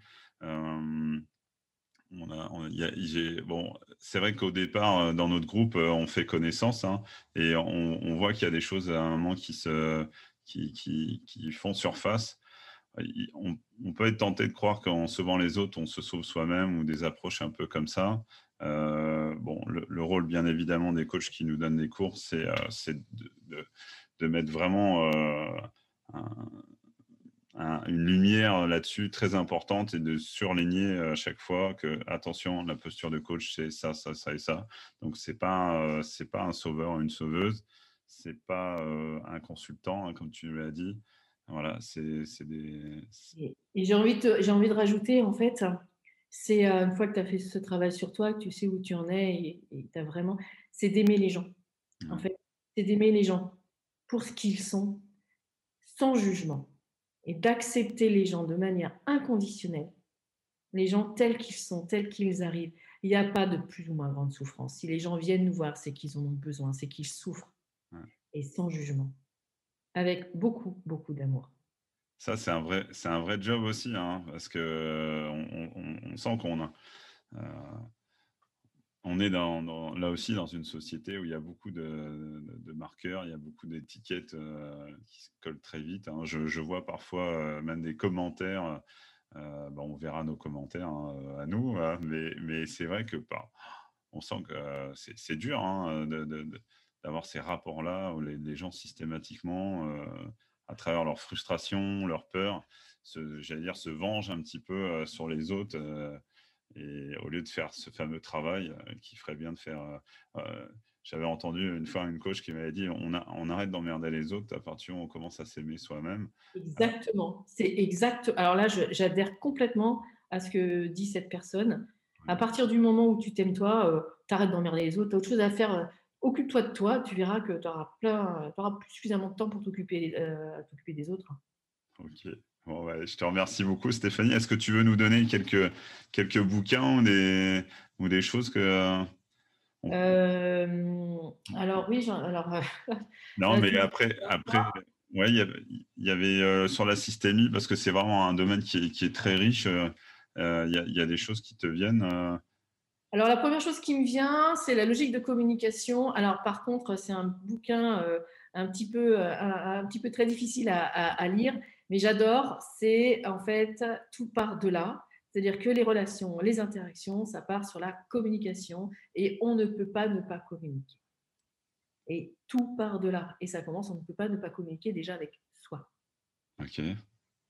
c'est vrai qu'au départ, euh, dans notre groupe, euh, on fait connaissance hein, et on, voit qu'il y a des choses à un moment qui, se, qui, qui, font surface. On, peut être tenté de croire qu'en sauvant les autres, on se sauve soi-même ou des approches un peu comme ça. Euh, bon, le, rôle, bien évidemment, des coachs qui nous donnent des cours, c'est de, mettre vraiment une lumière là-dessus très importante et de surligner à chaque fois que attention, la posture de coach, c'est ça, ça, ça et ça. Donc c'est pas euh, c'est pas un sauveur ou une sauveuse, c'est pas euh, un consultant hein, comme tu l'as dit. Voilà, c'est des. Et j'ai envie de j'ai envie de rajouter en fait c'est une fois que tu as fait ce travail sur toi, que tu sais où tu en es et tu as vraiment c'est d'aimer les gens. En fait, c'est d'aimer les gens pour ce qu'ils sont, sans jugement, et d'accepter les gens de manière inconditionnelle, les gens tels qu'ils sont, tels qu'ils arrivent. Il n'y a pas de plus ou moins grande souffrance. Si les gens viennent nous voir, c'est qu'ils en ont besoin, c'est qu'ils souffrent, et sans jugement, avec beaucoup, beaucoup d'amour. Ça, c'est un vrai, c'est un vrai job aussi, hein, parce que on, sent qu'on a, euh, on est là aussi dans une société où il y a beaucoup de, marqueurs, il y a beaucoup d'étiquettes euh, qui se collent très vite. Hein. Je, vois parfois euh, même des commentaires. Euh, on verra nos commentaires hein, à nous, hein, mais, c'est vrai que on sent que c'est dur d'avoir ces rapports-là où les, gens systématiquement, à travers leur frustration, leur peur, j'allais dire, se vengent un petit peu sur les autres et au lieu de faire ce fameux travail euh, qui ferait bien de faire. Euh, euh, j'avais entendu une fois une coach qui m'avait dit on, on arrête d'emmerder les autres à partir où on commence à s'aimer soi-même. Exactement. C'est exact. Alors là, j'adhère complètement à ce que dit cette personne. À partir du moment où tu t'aimes toi, tu arrêtes d'emmerder les autres, tu as autre chose à faire. Occupe-toi de toi, tu verras que tu auras, plein, auras suffisamment de temps pour t'occuper des autres. Ok je te remercie beaucoup, Stéphanie. Est-ce que tu veux nous donner quelques, quelques bouquins ou des, ou des choses que. Euh, alors, oui, alors. non, mais après, après ouais, il y avait, euh, sur la systémie, parce que c'est vraiment un domaine qui est, qui est très riche, euh, il y, y, a des choses qui te viennent. Alors, la première chose qui me vient, c'est la logique de communication. Alors, par contre, c'est un bouquin un, petit peu, un, petit peu très difficile à, à lire mais j'adore, c'est en fait tout part de là. C'est-à-dire que les relations, les interactions, ça part sur la communication et on ne peut pas ne pas communiquer. Et tout part de là. Et ça commence, on ne peut pas ne pas communiquer déjà avec soi. Ok.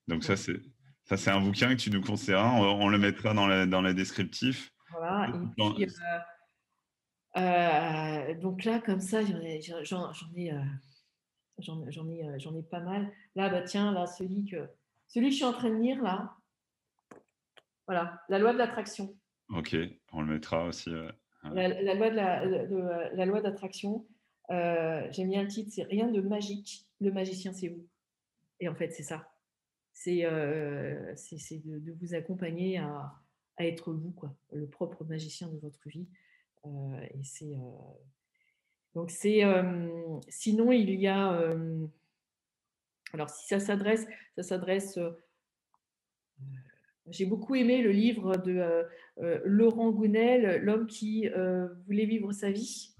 Donc ça, c'est ça, c'est un bouquin que tu nous conseilleras. On, le mettra dans, la, dans les descriptifs. Voilà. Et puis, euh, euh, donc là, comme ça, j'en ai, j'en, ai euh, J'en ai, euh, j'en ai pas mal. Là, bah, tiens, là, celui que, celui que je suis en train de lire, là, voilà, la loi de l'attraction. Ok, on le mettra aussi. Euh, la, loi de la, la loi d'attraction, euh, j'ai mis un titre, c'est rien de magique, le magicien c'est vous. Et en fait, c'est ça. C'est euh, de, de, vous accompagner à, à, être vous, quoi, le propre magicien de votre vie. et c'est donc c'est sinon il y a alors si ça s'adresse ça s'adresse j'ai beaucoup aimé le livre de Laurent Gounel, L'homme qui voulait vivre sa vie.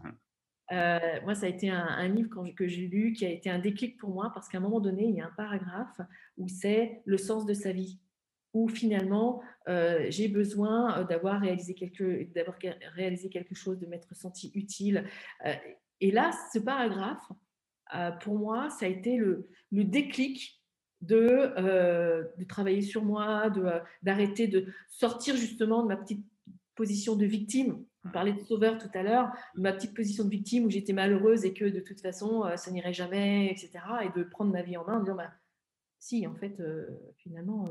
moi, ça a été un, livre que j'ai lu qui a été un déclic pour moi parce qu'à un moment donné, il y a un paragraphe où c'est le sens de sa vie, où finalement j'ai besoin d'avoir réalisé quelque, d'avoir réalisé quelque chose, de m'être senti utile. Et là, ce paragraphe, euh, pour moi, ça a été le, déclic de, euh, de, travailler sur moi, euh, d'arrêter de, sortir justement de ma petite position de victime. On parlait de sauveur tout à l'heure, ma petite position de victime où j'étais malheureuse et que de toute façon, ça n'irait jamais, etc. Et de prendre ma vie en main en disant, bah, si, en fait, finalement,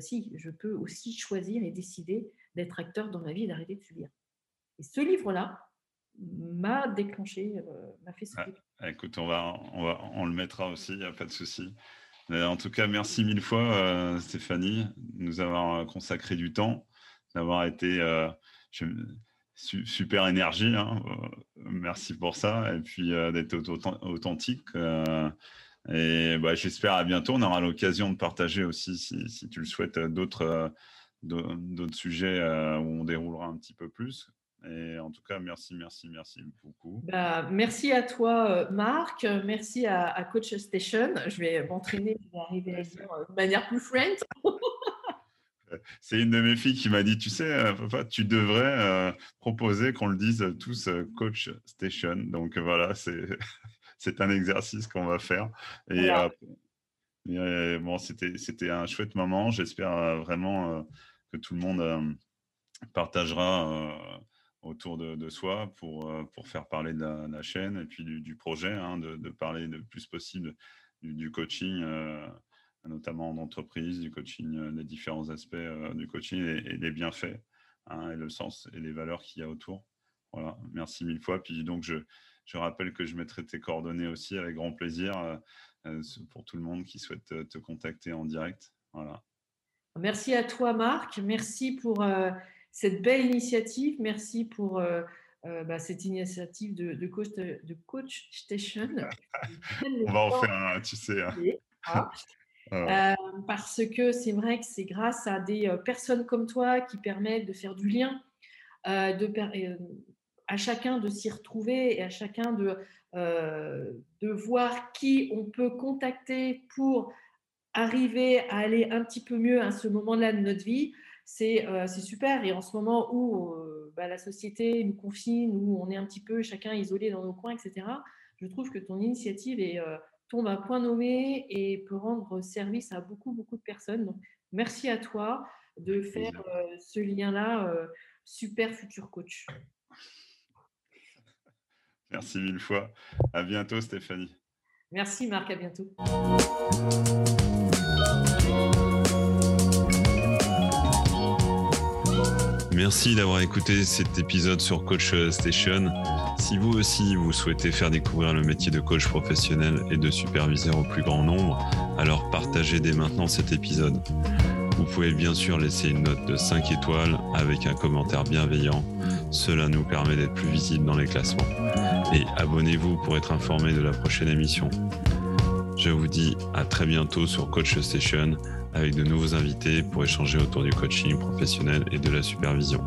si, je peux aussi choisir et décider d'être acteur dans ma vie et d'arrêter de subir. Et ce livre-là, m'a déclenché, euh, m'a fait ce ah, écoute, on, va, on, va, on le mettra aussi, il n'y a pas de souci. En tout cas, merci mille fois, euh, Stéphanie, de nous avoir consacré du temps, d'avoir été euh, super énergie. Hein, merci pour ça, et puis d'être authentique. Et bah, j'espère à bientôt. On aura l'occasion de partager aussi, si, si tu le souhaites, d'autres d'autres sujets où on déroulera un petit peu plus. Et en tout cas, merci, merci, merci beaucoup. Bah, merci à toi, euh, Marc. Merci à, Coach Station. Je vais m'entraîner, je vais arriver à dire euh, de manière plus friend. C'est une de mes filles qui m'a dit, tu sais, euh, papa, tu devrais proposer qu'on le dise tous Coach Station. Donc voilà, c'est un exercice qu'on va faire. Et, bon, c'était un chouette moment. J'espère vraiment que tout le monde partagera autour de, soi pour, euh, pour faire parler de la, chaîne et puis du, projet, hein, de, parler le plus possible du, coaching euh, notamment en entreprise, du coaching, les différents aspects du coaching et, les bienfaits, hein, et le sens et les valeurs qu'il y a autour. Voilà, merci mille fois. Puis donc, je, je rappelle que je mettrai tes coordonnées aussi avec grand plaisir pour tout le monde qui souhaite te contacter en direct. Voilà. Merci à toi, Marc. Merci pour cette belle initiative. Merci pour euh, bah, cette initiative de, de, coach, de coach Station. On va en faire un, tu sais. Hein. Ah. Euh, parce que c'est vrai que c'est grâce à des euh, personnes comme toi qui permettent de faire du lien, de, à chacun de s'y retrouver et à chacun de, de voir qui on peut contacter pour arriver à aller un petit peu mieux à ce moment-là de notre vie. C'est super. Et en ce moment où bah, la société nous confine, où on est un petit peu chacun isolé dans nos coins, etc. Je trouve que ton initiative est, euh, tombe à point nommé et peut rendre service à beaucoup, beaucoup de personnes. Donc, merci à toi de faire euh, ce lien-là, euh, super futur coach. Merci mille fois. À bientôt, Stéphanie. Merci, Marc. À bientôt. Merci d'avoir écouté cet épisode sur Coach Station. Si vous aussi vous souhaitez faire découvrir le métier de coach professionnel et de superviseur au plus grand nombre, alors partagez dès maintenant cet épisode. Vous pouvez bien sûr laisser une note de 5 étoiles avec un commentaire bienveillant. Cela nous permet d'être plus visibles dans les classements. Et abonnez-vous pour être informé de la prochaine émission. Je vous dis à très bientôt sur Coach Station avec de nouveaux invités pour échanger autour du coaching professionnel et de la supervision.